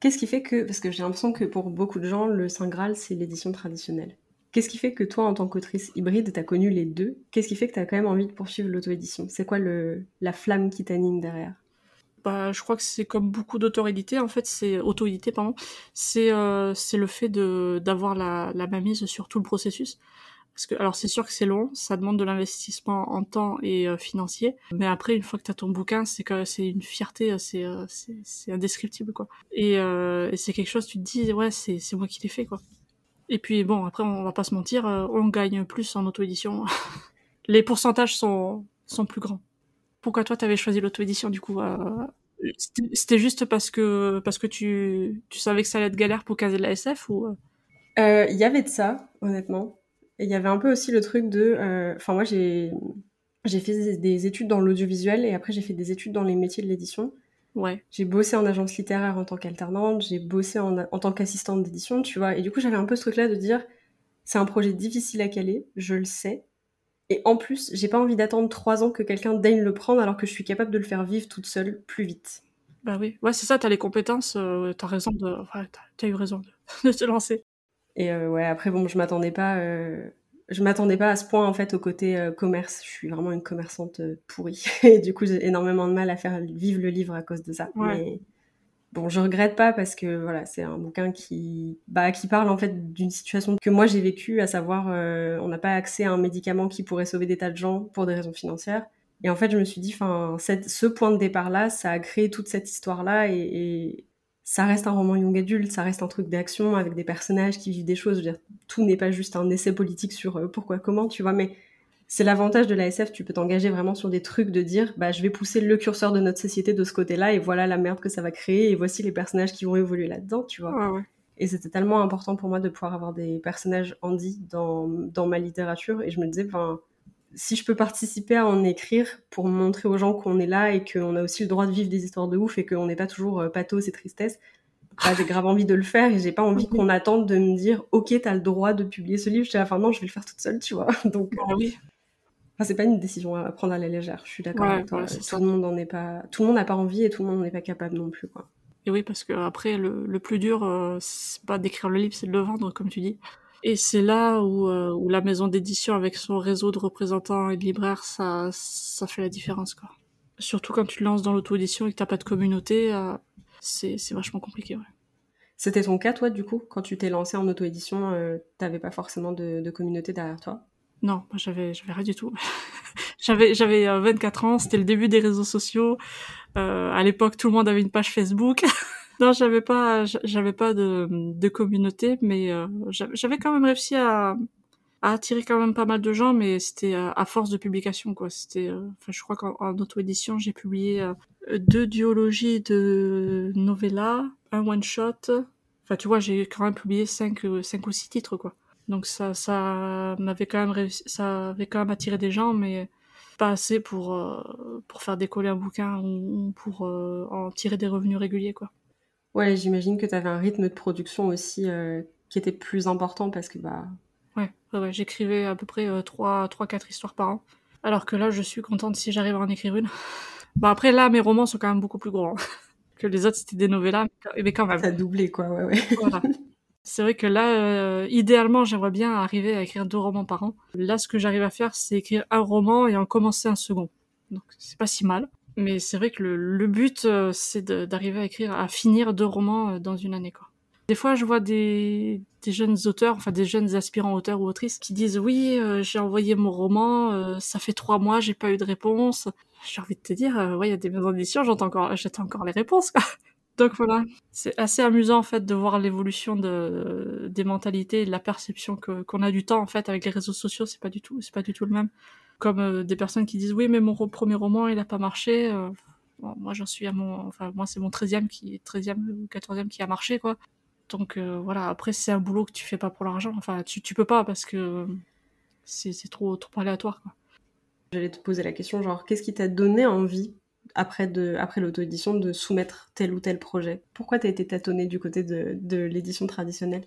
Qu'est-ce qui fait que, parce que j'ai l'impression que pour beaucoup de gens, le Saint Graal, c'est l'édition traditionnelle. Qu'est-ce qui fait que toi, en tant qu'autrice hybride, tu as connu les deux? Qu'est-ce qui fait que tu as quand même envie de poursuivre l'auto-édition? C'est quoi le, la flamme qui t'anime derrière? Bah, je crois que c'est comme beaucoup d'auto-édité, en fait, c'est auto-édité, pardon. C'est euh, le fait d'avoir la, la mainmise sur tout le processus. Parce que, alors c'est sûr que c'est long, ça demande de l'investissement en temps et euh, financier, mais après, une fois que tu as ton bouquin, c'est que c'est une fierté, euh, c'est euh, c'est indescriptible, quoi. Et, euh, et c'est quelque chose, tu te dis, ouais, c'est moi qui l'ai fait, quoi. Et puis bon, après, on va pas se mentir, on gagne plus en auto-édition. *laughs* Les pourcentages sont, sont plus grands. Pourquoi toi, tu avais choisi l'auto-édition, du coup C'était juste parce que, parce que tu, tu savais que ça allait être galère pour caser de la SF ou Il y avait de ça, honnêtement il y avait un peu aussi le truc de. Euh, enfin, moi, j'ai j'ai fait des études dans l'audiovisuel et après, j'ai fait des études dans les métiers de l'édition. Ouais. J'ai bossé en agence littéraire en tant qu'alternante, j'ai bossé en, en tant qu'assistante d'édition, tu vois. Et du coup, j'avais un peu ce truc-là de dire c'est un projet difficile à caler, je le sais. Et en plus, j'ai pas envie d'attendre trois ans que quelqu'un daigne le prendre alors que je suis capable de le faire vivre toute seule plus vite. Bah oui, ouais, c'est ça, t'as les compétences, euh, t'as raison de. Enfin, t'as eu raison de, *laughs* de te lancer. Et euh, ouais, après, bon, je m'attendais pas, euh, je m'attendais pas à ce point, en fait, au côté euh, commerce. Je suis vraiment une commerçante pourrie. *laughs* Et du coup, j'ai énormément de mal à faire vivre le livre à cause de ça. Mais bon, je regrette pas parce que voilà, c'est un bouquin qui, bah, qui parle en fait d'une situation que moi j'ai vécue, à savoir, on n'a pas accès à un médicament qui pourrait sauver des tas de gens pour des raisons financières. Et en fait, je me suis dit, enfin, ce point de départ-là, ça a créé toute cette histoire-là et, et, ça reste un roman young adulte, ça reste un truc d'action avec des personnages qui vivent des choses. Je veux dire, tout n'est pas juste un essai politique sur euh, pourquoi, comment, tu vois, mais c'est l'avantage de la SF, tu peux t'engager vraiment sur des trucs de dire, bah, je vais pousser le curseur de notre société de ce côté-là et voilà la merde que ça va créer et voici les personnages qui vont évoluer là-dedans, tu vois. Ouais, ouais. Et c'était tellement important pour moi de pouvoir avoir des personnages Andy dans, dans ma littérature et je me disais, enfin, si je peux participer à en écrire pour montrer aux gens qu'on est là et qu'on a aussi le droit de vivre des histoires de ouf et qu'on n'est pas toujours euh, pathos et tristesse, bah, j'ai grave envie de le faire et j'ai pas envie qu'on attende de me dire ok t'as le droit de publier ce livre. Je la fin non je vais le faire toute seule tu vois. *laughs* Donc ah oui. Enfin, c'est pas une décision à prendre à la légère. Je suis d'accord avec toi. tout le monde en est pas, tout le monde n'a pas envie et tout le monde n'est pas capable non plus quoi. Et oui parce que après le, le plus dur euh, c'est pas d'écrire le livre c'est de le vendre comme tu dis. Et c'est là où, euh, où la maison d'édition avec son réseau de représentants et de libraires, ça, ça fait la différence, quoi. Surtout quand tu te lances dans l'auto-édition et que t'as pas de communauté, euh, c'est, c'est vachement compliqué, ouais. C'était ton cas, toi, du coup, quand tu t'es lancé en auto-édition, euh, t'avais pas forcément de, de, communauté derrière toi? Non, moi j'avais, j'avais rien du tout. *laughs* j'avais, j'avais 24 ans, c'était le début des réseaux sociaux. à l'époque, tout le monde avait une page Facebook. *laughs* non, j'avais pas, j'avais pas de, de communauté, mais euh, j'avais quand même réussi à, à attirer quand même pas mal de gens, mais c'était à force de publication, quoi. C'était, euh, enfin, je crois qu'en auto-édition, j'ai publié euh, deux duologies de novella, un one shot. Enfin, tu vois, j'ai quand même publié cinq, cinq ou six titres, quoi. Donc ça, ça m'avait quand même réussi, ça avait quand même attiré des gens, mais pas assez pour pour faire décoller un bouquin ou pour en tirer des revenus réguliers, quoi. Ouais, j'imagine que tu avais un rythme de production aussi euh, qui était plus important parce que bah. Ouais, ouais, j'écrivais à peu près euh, 3, 3, 4 histoires par an. Alors que là, je suis contente si j'arrive à en écrire une. *laughs* Bah après, là, mes romans sont quand même beaucoup plus gros. Hein. *laughs* que les autres, c'était des novellas, mais quand même. Ça a doublé, quoi, ouais, ouais. *laughs* Voilà. C'est vrai que là, euh, idéalement, j'aimerais bien arriver à écrire deux romans par an. Là, ce que j'arrive à faire, c'est écrire un roman et en commencer un second. Donc, c'est pas si mal. Mais c'est vrai que le, but, euh, c'est d'arriver à écrire, à finir deux romans euh, dans une année, quoi. Des fois, je vois des, jeunes auteurs, enfin des jeunes aspirants auteurs ou autrices, qui disent oui, euh, j'ai envoyé mon roman, ça fait trois mois, j'ai pas eu de réponse. J'ai envie de te dire, euh, il y a des maisons d'édition, j'entends encore, j'attends encore les réponses. Quoi. *laughs* Donc voilà, c'est assez amusant en fait de voir l'évolution de des mentalités de la perception qu'on a du temps en fait avec les réseaux sociaux. C'est pas c'est pas du tout le même comme euh, des personnes qui disent oui mais mon premier roman il a pas marché euh, moi j'en suis à mon enfin moi c'est mon 13e qui 13e ou 14e qui a marché quoi. Donc euh, voilà après c'est un boulot que tu fais pas pour l'argent. Enfin tu, tu peux pas parce que c'est trop trop aléatoire j'allais te poser la question genre qu'est-ce qui t'a donné envie après de après l'auto-édition de soumettre tel ou tel projet? Pourquoi t'as été tâtonné du côté de, de l'édition traditionnelle?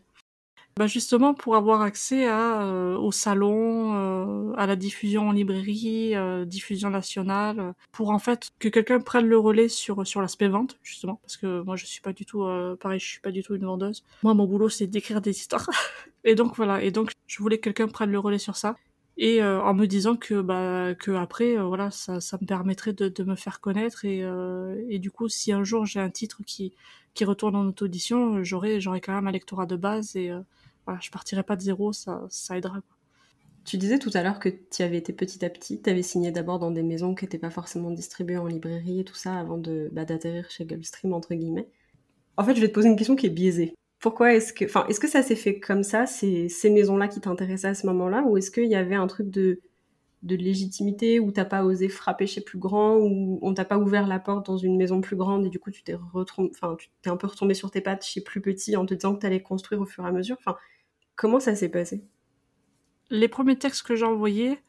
Bah justement pour avoir accès à euh, au salon, euh, à la diffusion en librairie, euh, diffusion nationale, pour en fait que quelqu'un prenne le relais sur sur l'aspect vente justement parce que moi je suis pas du tout pareil, je suis pas du tout une vendeuse. Moi mon boulot c'est d'écrire des histoires. *laughs* et donc voilà, et donc je voulais que quelqu'un prenne le relais sur ça et en me disant que bah que après voilà ça ça me permettrait de, de me faire connaître et et du coup si un jour j'ai un titre qui qui retourne en auto-audition, j'aurai j'aurai quand même un lectorat de base et je partirai pas de zéro, ça, ça aidera. Tu disais tout à l'heure que tu avais été petit à petit, tu avais signé d'abord dans des maisons qui n'étaient pas forcément distribuées en librairie et tout ça avant de bah, d'atterrir chez Gulfstream entre guillemets. En fait, je vais te poser une question qui est biaisée. Pourquoi est-ce que, enfin, est-ce que ça s'est fait comme ça, c'est ces maisons-là qui t'intéressaient à ce moment-là, ou est-ce qu'il y avait un truc de de légitimité où t'as pas osé frapper chez plus grand ou on t'a pas ouvert la porte dans une maison plus grande et du coup tu t'es enfin tu t'es un peu retombé sur tes pattes chez plus petit en te disant que t'allais construire au fur et à mesure? Enfin Comment ça s'est passé? Les premiers textes que j'ai envoyés,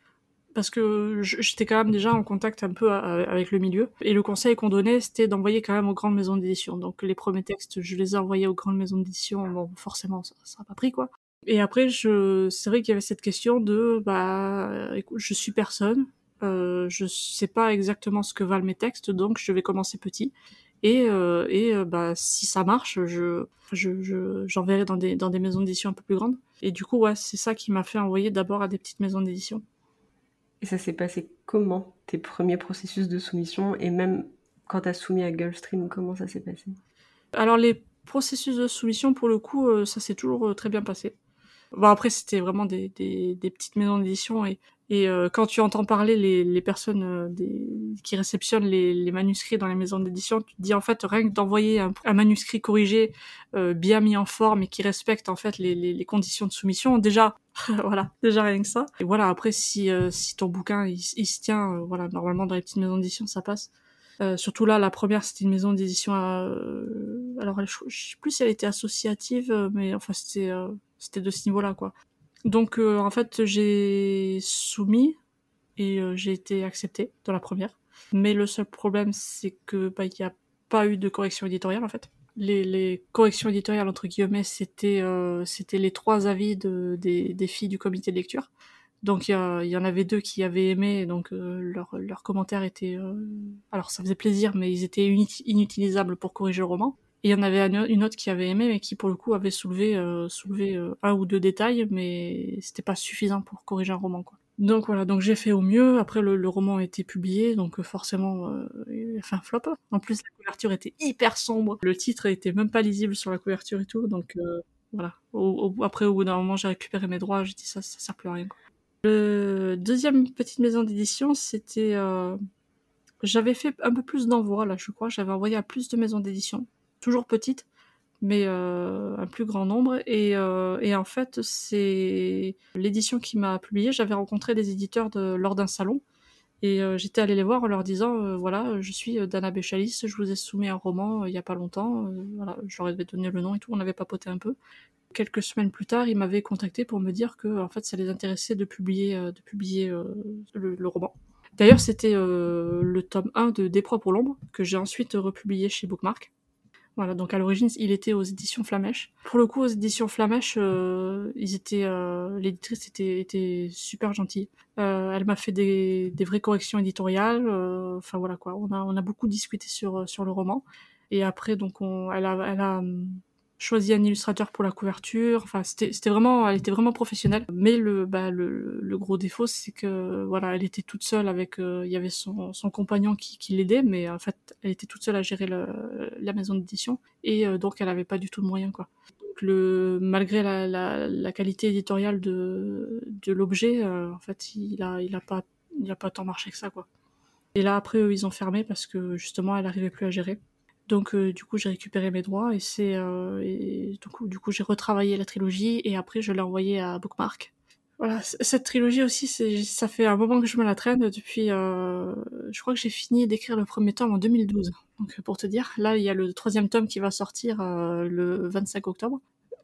parce que j'étais quand même déjà en contact un peu avec le milieu, et le conseil qu'on donnait, c'était d'envoyer quand même aux grandes maisons d'édition. Donc les premiers textes, je les ai envoyés aux grandes maisons d'édition, bon, forcément, ça n'a pas pris, quoi. Et après, je, c'est vrai qu'il y avait cette question de, bah, écoute, je suis personne, euh, je sais pas exactement ce que valent mes textes, donc je vais commencer petit. Et, euh, et euh, bah, si ça marche, je, je, j'enverrai dans des, dans des maisons d'édition un peu plus grandes. Et du coup, ouais, c'est ça qui m'a fait envoyer d'abord à des petites maisons d'édition. Et ça s'est passé comment, tes premiers processus de soumission Et même quand tu as soumis à Gulfstream, comment ça s'est passé? Alors, les processus de soumission, pour le coup, euh, ça s'est toujours très bien passé. Bon, après, c'était vraiment des, des, des petites maisons d'édition et et euh, quand tu entends parler les, les personnes euh, des, qui réceptionnent les, les, manuscrits dans les maisons d'édition, tu te dis en fait rien que d'envoyer un, un, manuscrit corrigé, euh, bien mis en forme et qui respecte en fait les, les conditions de soumission, déjà *laughs* voilà, déjà rien que ça. Et voilà, après si si ton bouquin il, il se tient, voilà, normalement dans les petites maisons d'édition ça passe. surtout là, la première c'était une maison d'édition. alors je, je sais plus si elle était associative, mais enfin c'était c'était de ce niveau-là quoi. Donc euh, en fait j'ai soumis et euh, j'ai été acceptée dans la première. Mais le seul problème c'est que bah il n'y a pas eu de correction éditoriale en fait. Les, les corrections éditoriales entre guillemets c'était euh, c'était les trois avis de, des, des filles du comité de lecture. Donc il y, en avait deux qui avaient aimé, donc leurs leur commentaires étaient... alors ça faisait plaisir, mais ils étaient inutilisables pour corriger le roman. Il y en avait une autre qui avait aimé, mais qui pour le coup avait soulevé, euh, soulevé euh, un ou deux détails, mais c'était pas suffisant pour corriger un roman. Quoi. Donc voilà, donc j'ai fait au mieux. Après le, le roman a été publié, donc euh, forcément il a fait un flop. En plus la couverture était hyper sombre, le titre était même pas lisible sur la couverture et tout, donc voilà. Après au bout d'un moment j'ai récupéré mes droits, j'ai dit ça, ça sert plus à rien. Le deuxième petite maison d'édition, c'était j'avais fait un peu plus d'envois là, je crois. J'avais envoyé à plus de maisons d'édition toujours petite, mais euh, un plus grand nombre. Et, euh, et en fait, c'est l'édition qui m'a publié. J'avais rencontré des éditeurs de, lors d'un salon. Et euh, j'étais allée les voir en leur disant voilà, je suis Dana Béchalis, je vous ai soumis un roman il y a pas longtemps. voilà, je leur avais donné le nom et tout, on avait papoté un peu. Quelques semaines plus tard, ils m'avaient contacté pour me dire que en fait, ça les intéressait de publier, de le, roman. D'ailleurs, c'était le tome 1 de Des pour l'ombre que j'ai ensuite republié chez Bookmark. Voilà, donc à l'origine, il était aux éditions Flamèche. Pour le coup, aux éditions Flamèche, euh, ils étaient, euh, l'éditrice était, était super gentille. Euh, elle m'a fait des, des vraies corrections éditoriales. Euh, enfin voilà quoi, on a, on a beaucoup discuté sur sur le roman. Et après, donc, on, elle a, elle a choisi un illustrateur pour la couverture. Enfin, c'était vraiment, elle était vraiment professionnelle. Mais le, bah, le, gros défaut, c'est que voilà, elle était toute seule avec, euh, il y avait son, son compagnon qui, qui l'aidait, mais en fait, elle était toute seule à gérer la maison d'édition et euh, donc elle avait pas du tout de moyens quoi. Donc le, malgré la, la, qualité éditoriale de, de l'objet, euh, en fait, il a, il a pas, il a pas tant marché que ça quoi. Et là après, eux, ils ont fermé parce que justement, elle arrivait plus à gérer. Donc euh, du coup j'ai récupéré mes droits et c'est euh, du coup du coup j'ai retravaillé la trilogie et après je l'ai envoyée à Bookmark. Voilà cette trilogie aussi c'est ça fait un moment que je me la traîne depuis euh, je crois que j'ai fini d'écrire le premier tome en 2012. Donc pour te dire là il y a le troisième tome qui va sortir le 25 octobre.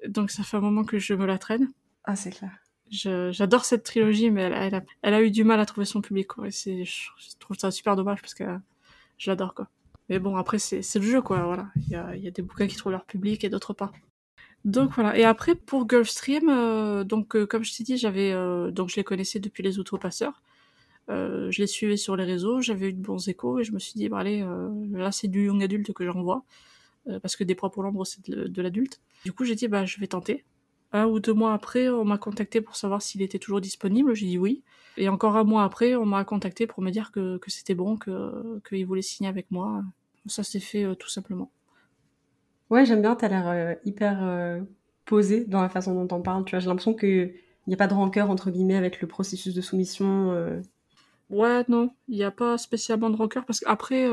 Donc ça fait un moment que je me la traîne. Ah c'est clair. J'adore cette trilogie mais elle, elle, a, elle, a, eu du mal à trouver son public quoi. Et c'est je trouve ça super dommage parce que je l'adore quoi. Mais bon, après, c'est le jeu, quoi. Voilà. Il y a, y a, des bouquins qui trouvent leur public et d'autres pas. Donc voilà. Et après pour Gulfstream, euh, donc euh, comme je t'ai dit, j'avais euh, donc je les connaissais depuis les outrepasseurs. Euh, je les suivais sur les réseaux, j'avais eu de bons échos et je me suis dit bah allez, là c'est du young adulte que j'envoie parce que des proies pour l'ombre c'est de, de l'adulte. Du coup j'ai dit bah je vais tenter. Un ou deux mois après, on m'a contacté pour savoir s'il était toujours disponible. J'ai dit oui. Et encore un mois après, on m'a contacté pour me dire que, que c'était bon, que qu'il voulait signer avec moi. Ça s'est fait euh, tout simplement. Ouais, j'aime bien, t'as l'air euh, hyper euh, posé dans la façon dont t'en parles. Tu vois, j'ai l'impression qu'il n'y a pas de rancœur, entre guillemets, avec le processus de soumission. Ouais, non, il n'y a pas spécialement de rancœur parce qu'après,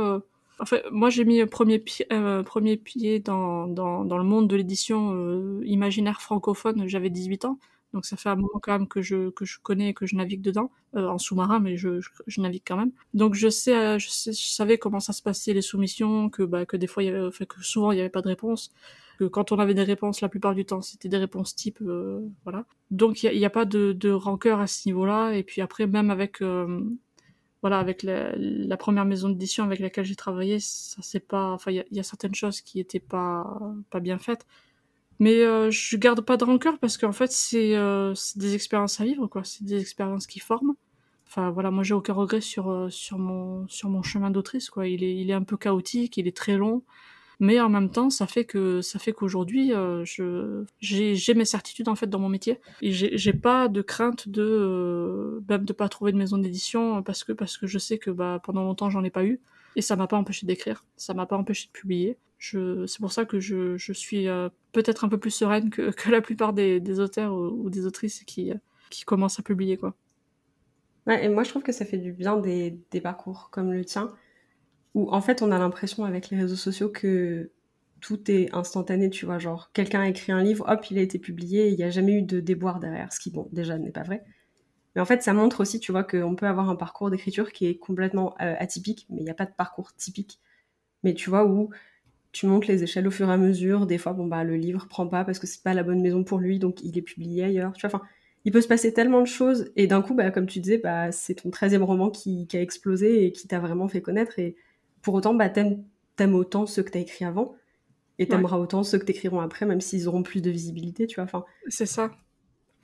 en fait, moi j'ai mis premier pied, euh, premier pied dans, dans, dans le monde de l'édition euh, imaginaire francophone, j'avais 18 ans. Donc ça fait un moment quand même que je, que je connais et que je navigue dedans, euh, en sous-marin, mais je, je, navigue quand même. Donc je sais, euh, je sais, je savais comment ça se passait les soumissions, que bah que des fois il y avait, enfin, que souvent il n'y avait pas de réponse, que quand on avait des réponses, la plupart du temps c'était des réponses type, euh, voilà. Donc il y a, a pas de, de rancœur à ce niveau-là. Et puis après même avec euh, voilà, avec la, première maison d'édition avec laquelle j'ai travaillé, ça c'est pas, enfin, il y a, certaines choses qui étaient pas, pas bien faites. Mais euh, je garde pas de rancœur parce qu'en fait, c'est euh, des expériences à vivre, quoi. C'est des expériences qui forment. Enfin, voilà, moi j'ai aucun regret sur, euh, sur, mon, sur mon chemin d'autrice, quoi. Il est, il est un peu chaotique, il est très long. Mais en même temps, ça fait que ça fait qu'aujourd'hui, euh, je j'ai mes certitudes en fait dans mon métier et j'ai pas de crainte de euh, même de pas trouver de maison d'édition parce que parce que je sais que bah pendant longtemps j'en ai pas eu et ça m'a pas empêché d'écrire, ça m'a pas empêché de publier. Je c'est pour ça que je je suis euh, peut-être un peu plus sereine que que la plupart des auteurs ou, ou des autrices qui euh, qui commencent à publier quoi. Ouais, et moi, je trouve que ça fait du bien des, des parcours comme le tien, où en fait, on a l'impression avec les réseaux sociaux que tout est instantané, tu vois. Genre, quelqu'un a écrit un livre, hop, il a été publié, il n'y a jamais eu de déboire derrière, ce qui, bon, déjà n'est pas vrai. Mais en fait, ça montre aussi, tu vois, qu'on peut avoir un parcours d'écriture qui est complètement euh, atypique, mais il n'y a pas de parcours typique. Mais tu vois, où tu montes les échelles au fur et à mesure, des fois, bon, bah, le livre prend pas parce que c'est pas la bonne maison pour lui, donc il est publié ailleurs, tu vois. Enfin, il peut se passer tellement de choses, et d'un coup, bah, comme tu disais, bah, c'est ton treizième roman qui, qui a explosé et qui t'a vraiment fait connaître, et pour autant, bah, t'aimes, t'aimes autant ceux que t'as écrits avant, et t'aimeras autant ceux que t'écriront après, même s'ils auront plus de visibilité, tu vois. Enfin, C'est ça.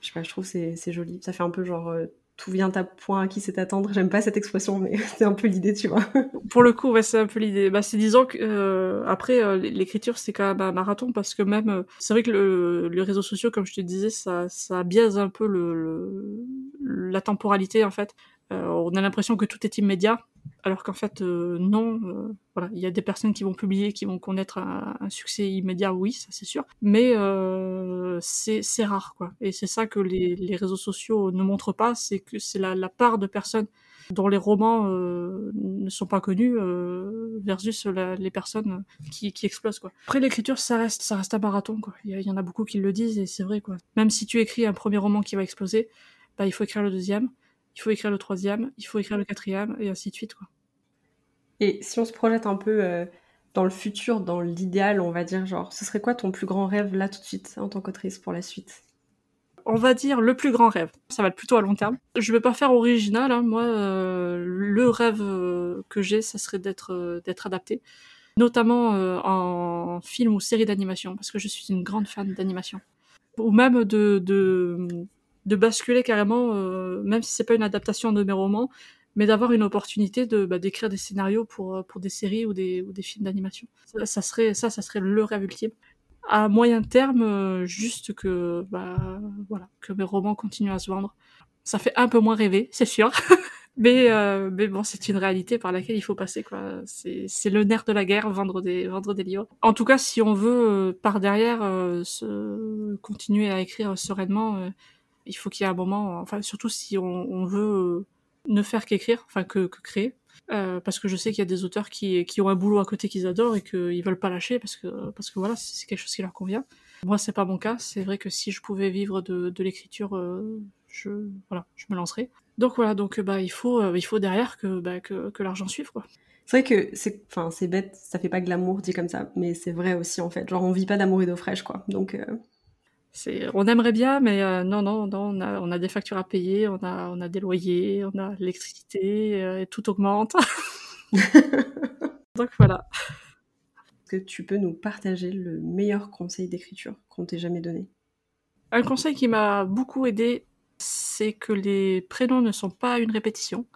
je sais pas, je trouve que c'est, c'est joli. Ça fait un peu genre, euh, tout vient à point à qui c'est attendre. J'aime pas cette expression, mais *laughs* c'est un peu l'idée, tu vois. Pour le coup, ouais, c'est un peu l'idée. Bah, c'est disons que euh, après euh, l'écriture c'est quand même un marathon parce que même euh, c'est vrai que le, les réseaux sociaux, comme je te disais, ça ça biaise un peu le, le- la temporalité en fait. On a l'impression que tout est immédiat, alors qu'en fait euh, non. euh, voilà, il y a des personnes qui vont publier, qui vont connaître un, succès immédiat, oui, ça c'est sûr. Mais euh, c'est rare quoi. Et c'est ça que les, réseaux sociaux ne montrent pas, c'est que c'est la, la part de personnes dont les romans ne sont pas connus versus les personnes qui, explosent quoi. Après l'écriture ça reste ça reste un marathon quoi. Il y, y en a beaucoup qui le disent et c'est vrai quoi. Même si tu écris un premier roman qui va exploser, bah il faut écrire le deuxième, il faut écrire le troisième, il faut écrire le quatrième et ainsi de suite quoi. Et si on se projette un peu euh, dans le futur, dans l'idéal, on va dire, genre, ce serait quoi ton plus grand rêve là tout de suite en tant qu'autrice pour la suite? On va dire le plus grand rêve. Ça va être plutôt à long terme. Je vais pas faire original. Hein. Moi, euh, le rêve euh, que j'ai, ça serait d'être euh, d'être adapté, notamment euh, en film ou série d'animation, parce que je suis une grande fan d'animation. Ou même de de, de basculer carrément, euh, même si c'est pas une adaptation de mes romans, mais d'avoir une opportunité de bah, d'écrire des scénarios pour euh, pour des séries ou des ou des films d'animation. Ça, serait ça, ça serait le rêve ultime à moyen terme, euh, juste que, bah, voilà, que mes romans continuent à se vendre. Ça fait un peu moins rêver, c'est sûr. *laughs* mais, euh, mais bon, c'est une réalité par laquelle il faut passer, quoi. C'est, c'est le nerf de la guerre, vendre des, vendre des livres. En tout cas, si on veut, euh, par derrière, euh, se, continuer à écrire sereinement, il faut qu'il y ait un moment, enfin, surtout si on, veut euh, ne faire qu'écrire, enfin, que, créer. Euh, parce que je sais qu'il y a des auteurs qui, qui ont un boulot à côté qu'ils adorent et qu'ils veulent pas lâcher parce que, parce que voilà, c'est quelque chose qui leur convient. Moi, c'est pas mon cas. C'est vrai que si je pouvais vivre de, de l'écriture, euh, je, voilà, je me lancerais. Donc voilà, donc bah il faut, il faut derrière que, bah, que, que l'argent suive quoi. C'est vrai que c'est, enfin, c'est bête, ça fait pas glamour dit comme ça, mais c'est vrai aussi en fait. Genre, on vit pas d'amour et d'eau fraîche, quoi. Donc, C'est, on aimerait bien, mais euh, non, non, non, on a, on a des factures à payer, on a, on a des loyers, on a l'électricité, euh, et tout augmente. *laughs* donc voilà. que tu peux nous partager le meilleur conseil d'écriture qu'on t'ait jamais donné? Un conseil qui m'a beaucoup aidé, c'est que les prénoms ne sont pas une répétition,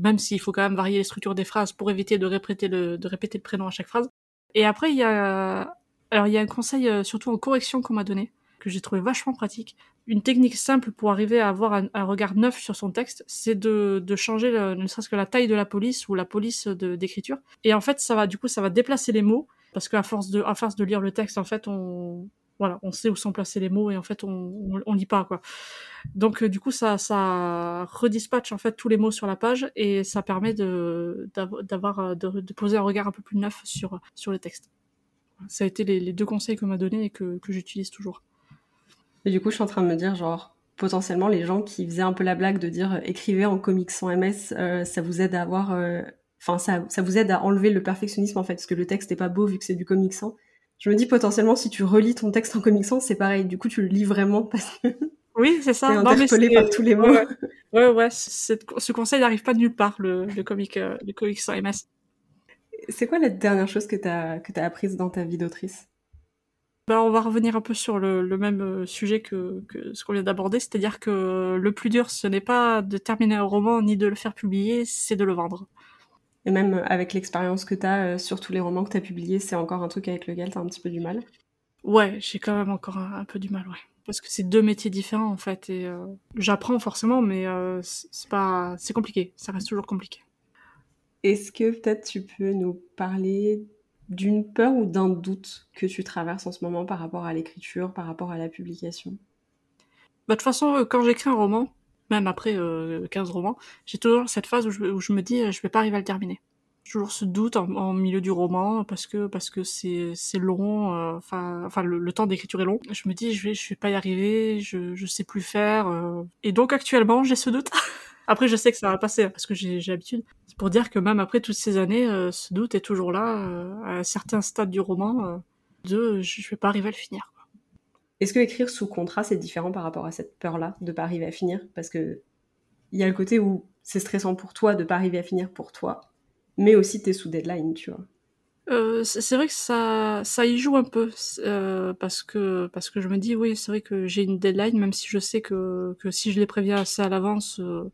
même s'il faut quand même varier les structures des phrases pour éviter de répéter le, de répéter le prénom à chaque phrase. Et après, il y a, alors il y a un conseil euh, surtout en correction qu'on m'a donné, que j'ai trouvé vachement pratique. Une technique simple pour arriver à avoir un, regard neuf sur son texte, c'est de, de changer ne serait-ce que la taille de la police ou la police d'écriture. Et en fait, ça va, du coup, ça va déplacer les mots, parce qu'à force de, à force de lire le texte, en fait, on, voilà, on sait où sont placés les mots et en fait on, on, lit pas quoi. Donc euh, du coup ça ça redispatche en fait tous les mots sur la page et ça permet de d'avoir euh, de, poser un regard un peu plus neuf sur sur le texte. Ça a été les, les deux conseils qu'on m'a donnés et que, que j'utilise toujours. Et du coup je suis en train de me dire genre potentiellement les gens qui faisaient un peu la blague de dire euh, écrivez en comics sans MS, ça vous aide à avoir enfin ça, ça vous aide à enlever le perfectionnisme en fait parce que le texte est pas beau vu que c'est du comics sans je me dis potentiellement si tu relis ton texte en comics sans, c'est pareil. Du coup, tu le lis vraiment parce que *laughs* oui, c'est ça. T'es interpellé par tous les mots. Ouais, ouais. ce conseil n'arrive pas de nulle part, le, le comic, euh, le comic sans MS. C'est quoi la dernière chose que t'as que as apprise dans ta vie d'autrice? Bah, on va revenir un peu sur le, le même euh, sujet que, que ce qu'on vient d'aborder, c'est-à-dire que le plus dur, ce n'est pas de terminer un roman ni de le faire publier, c'est de le vendre. Et même avec l'expérience que tu as euh, sur tous les romans que tu as publiés, c'est encore un truc avec lequel tu as un petit peu du mal? Ouais, j'ai quand même encore un, peu du mal, ouais. Parce que c'est deux métiers différents en fait, et euh, j'apprends forcément, mais euh, c'est pas, c'est compliqué, ça reste toujours compliqué. Est-ce que peut-être tu peux nous parler d'une peur ou d'un doute que tu traverses en ce moment par rapport à l'écriture, par rapport à la publication? Bah, De toute façon, quand j'écris un roman, même après euh, 15 romans, j'ai toujours cette phase où je, me dis euh, je vais pas arriver à le terminer. Toujours ce doute en, milieu du roman parce que parce que c'est c'est long, euh, enfin enfin le, temps d'écriture est long. Je me dis je vais je vais pas y arriver, je je sais plus faire. Euh. Et donc actuellement j'ai ce doute. *laughs* après je sais que ça va passer parce que j'ai l'habitude. Pour dire que même après toutes ces années, ce doute est toujours là à certains stades du roman de je vais pas arriver à le finir. Est-ce que écrire sous contrat, c'est différent par rapport à cette peur-là de pas arriver à finir? Parce que il y a le côté où c'est stressant pour toi de pas arriver à finir pour toi, mais aussi t'es sous deadline, tu vois. Euh, c'est vrai que ça, ça y joue un peu euh, parce que parce que je me dis oui c'est vrai que j'ai une deadline même si je sais que, que si je les préviens assez à l'avance euh, euh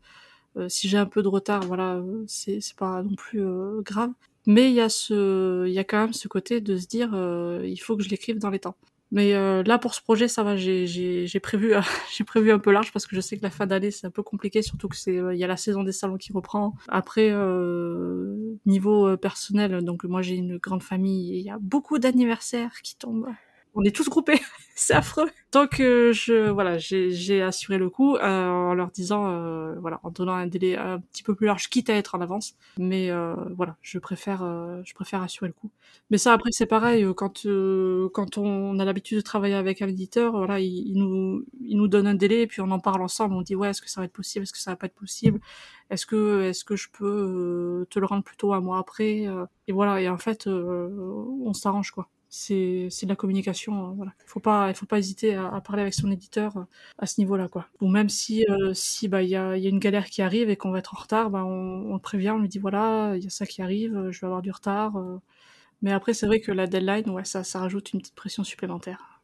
si j'ai un peu de retard voilà c'est c'est pas non plus euh, grave mais il y a ce il y a quand même ce côté de se dire il faut que je l'écrive dans les temps mais euh, là, pour ce projet, ça va. J'ai prévu, *laughs* j'ai prévu un peu large parce que je sais que la fin d'année c'est un peu compliqué, surtout que c'est, il y a la saison des salons qui reprend. Après, euh, niveau euh, personnel, donc moi j'ai une grande famille et il y a beaucoup d'anniversaires qui tombent on est tous groupés, *laughs* c'est affreux. Donc je voilà, j'ai assuré le coup euh, en leur disant euh, voilà, en donnant un délai un petit peu plus large, quitte à être en avance. Mais euh, voilà, je préfère je préfère assurer le coup. Mais ça après c'est pareil quand quand on a l'habitude de travailler avec un éditeur, voilà, il, nous il nous donne un délai et puis on en parle ensemble. On dit ouais, est-ce que ça va être possible, est-ce que ça va pas être possible, est-ce que est-ce que je peux te le rendre plutôt un mois après et voilà et en fait on s'arrange quoi c'est de la communication. Euh, voilà, il faut pas il faut pas hésiter à, parler avec son éditeur euh, à ce niveau-là quoi. Ou même si euh, si bah il y a il y a une galère qui arrive et qu'on va être en retard, bah on, on le prévient, on lui dit voilà il y a ça qui arrive, je vais avoir du retard. Mais après c'est vrai que la deadline ouais ça ça rajoute une petite pression supplémentaire.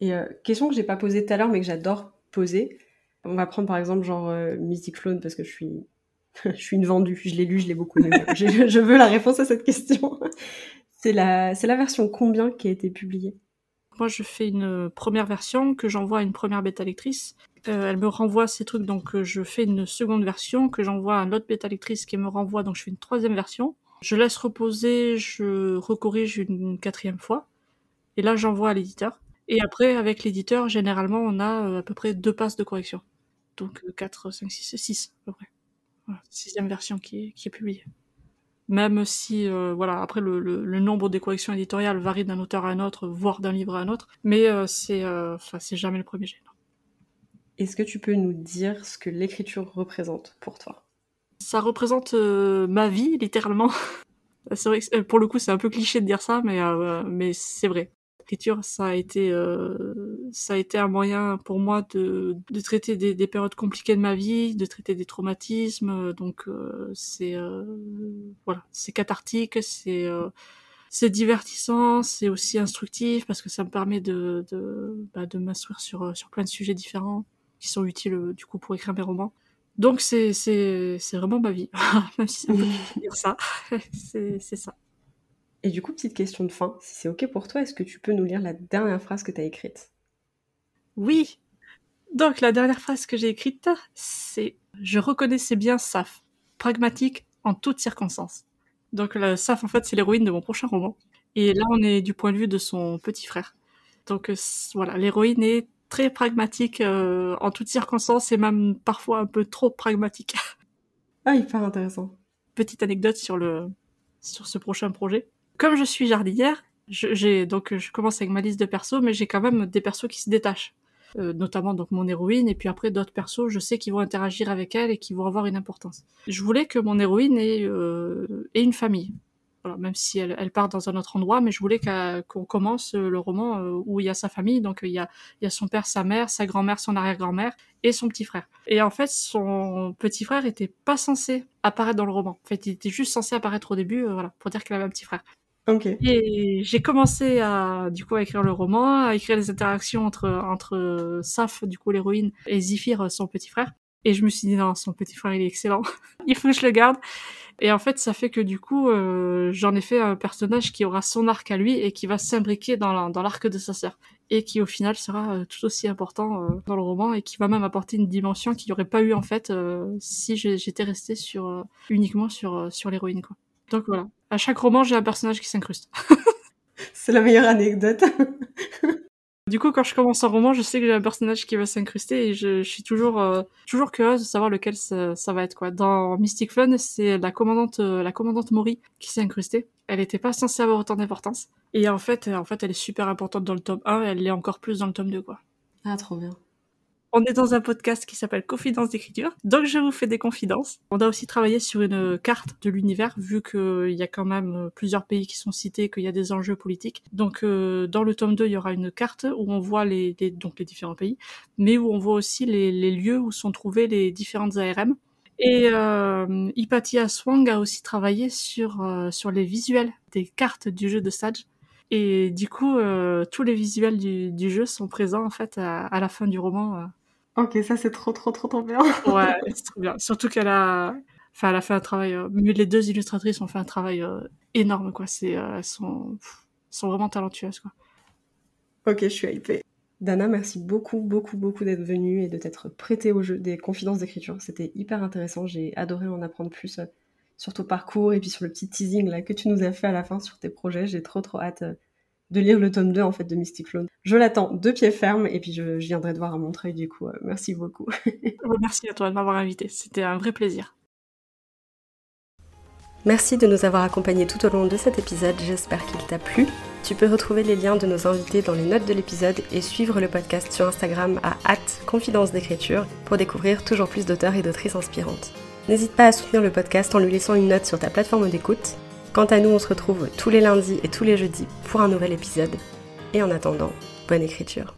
Et question que j'ai pas posée tout à l'heure mais que j'adore poser. On va prendre par exemple genre Mystic Flown parce que je suis *laughs* je suis une vendue, je l'ai lu, je l'ai beaucoup lu. *laughs* je, je, veux la réponse à cette question. C'est la, la version combien qui a été publiée? Moi, je fais une première version que j'envoie à une première bêta lectrice. Euh, elle me renvoie ces trucs, donc euh, je fais une seconde version que j'envoie à une autre bêta lectrice qui me renvoie, donc je fais une troisième version. Je laisse reposer, je recorrige une quatrième fois, et là j'envoie à l'éditeur. Et après, avec l'éditeur, généralement, on a euh, à peu près deux passes de correction. Donc 4, 5, 6, 6 à peu près. Voilà, sixième version qui est, qui est publiée même si euh, voilà après le, le, nombre des corrections éditoriales varie d'un auteur à un autre voire d'un livre à un autre mais euh, c'est euh, enfin c'est jamais le premier jet est-ce que tu peux nous dire ce que l'écriture représente pour toi? Ça représente ma vie littéralement. *laughs* C'est vrai que, pour le coup c'est un peu cliché de dire ça mais mais c'est vrai l'écriture, ça a été, euh, ça a été un moyen pour moi de, de traiter des, des, périodes compliquées de ma vie, de traiter des traumatismes. Donc euh, c'est, euh, voilà, c'est cathartique, c'est, c'est divertissant, c'est aussi instructif parce que ça me permet de de, bah, de m'instruire sur sur plein de sujets différents qui sont utiles du coup pour écrire mes romans. Donc c'est c'est c'est vraiment ma vie, *laughs* même si c'est un dire ça, *laughs* c'est c'est ça. Et du coup, petite question de fin, si c'est ok pour toi, est-ce que tu peux nous lire la dernière phrase que tu as écrite? Oui. Donc la dernière phrase que j'ai écrite, c'est je reconnaissais bien Saf, pragmatique en toutes circonstances. Donc la Saf en fait c'est l'héroïne de mon prochain roman. Et là on est du point de vue de son petit frère. Donc voilà, l'héroïne est très pragmatique euh, en toutes circonstances et même parfois un peu trop pragmatique. *laughs* Ah, hyper intéressant. Petite anecdote sur le sur ce prochain projet. Comme je suis jardinière, j'ai donc je commence avec ma liste de persos, mais j'ai quand même des persos qui se détachent, euh, notamment donc mon héroïne et puis après d'autres persos, je sais qu'ils vont interagir avec elle et qui vont avoir une importance. Je voulais que mon héroïne ait, euh, ait une famille, même si elle, elle, part dans un autre endroit, mais je voulais qu'on commence euh, le roman euh, où il y a sa famille, donc il y a, il y a son père, sa mère, sa grand-mère, son arrière-grand-mère et son petit frère. Et en fait, son petit frère était pas censé apparaître dans le roman. En fait, il était juste censé apparaître au début, euh, voilà, pour dire qu'il avait un petit frère. Okay. Et j'ai commencé à du coup à écrire le roman, à écrire les interactions entre entre Saf, du coup l'héroïne, et Zephyr, son petit frère. Et je me suis dit non, son petit frère il est excellent, *laughs* il faut que je le garde. Et en fait, ça fait que du coup, euh, j'en ai fait un personnage qui aura son arc à lui et qui va s'imbriquer dans l'arc de sa sœur. Et qui au final sera euh, tout aussi important euh, dans le roman et qui va même apporter une dimension qu'il n'y aurait pas eu en fait si j'étais resté sur uniquement sur sur l'héroïne quoi. Donc voilà, à chaque roman j'ai un personnage qui s'incruste. *laughs* C'est la meilleure anecdote. Du coup, quand je commence un roman, je sais que j'ai un personnage qui va s'incruster et je, je, suis toujours euh, toujours curieuse de savoir lequel ça, ça, va être quoi. Dans Mystic Fun, c'est la commandante euh, la commandante Mori qui s'est incrustée. Elle n'était pas censée avoir autant d'importance et en fait en fait elle est super importante dans le tome 1 et elle l'est encore plus dans le tome 2 quoi. Ah trop bien. On est dans un podcast qui s'appelle Confidence d'écriture, donc je vous fais des confidences. On a aussi travaillé sur une carte de l'univers, vu qu'il y a quand même plusieurs pays qui sont cités, qu'il y a des enjeux politiques. Donc euh, dans le tome 2, il y aura une carte où on voit les, donc les différents pays, mais où on voit aussi les, les, lieux où sont trouvés les différentes ARM. Et euh, Aswang a aussi travaillé sur, euh, sur les visuels des cartes du jeu de Sage. Et du coup, euh, tous les visuels du, du, jeu sont présents en fait à, à la fin du roman. Euh. Ok, ça c'est trop trop trop trop bien. ouais, *laughs* c'est trop bien. Surtout qu'elle a, enfin, elle a fait un travail. Euh, les deux illustratrices ont fait un travail euh, énorme, quoi. C'est, elles sont, sont vraiment talentueuses, quoi. Ok, je suis hypée. Dana, merci beaucoup, beaucoup, beaucoup d'être venue et de t'être prêtée au jeu des confidences d'écriture. C'était hyper intéressant. J'ai adoré en apprendre plus sur ton parcours et puis sur le petit teasing là que tu nous as fait à la fin sur tes projets. J'ai trop trop hâte de lire le tome 2 en fait de Mystic Clone. Je l'attends de pied ferme et puis je, je, viendrai te voir à Montreuil du coup. merci beaucoup. *laughs* merci à toi de m'avoir invité. C'était un vrai plaisir. Merci de nous avoir accompagnés tout au long de cet épisode. J'espère qu'il t'a plu. Tu peux retrouver les liens de nos invités dans les notes de l'épisode et suivre le podcast sur Instagram à confidence d'écriture pour découvrir toujours plus d'auteurs et d'autrices inspirantes. N'hésite pas à soutenir le podcast en lui laissant une note sur ta plateforme d'écoute. Quant à nous, on se retrouve tous les lundis et tous les jeudis pour un nouvel épisode. Et en attendant, bonne écriture.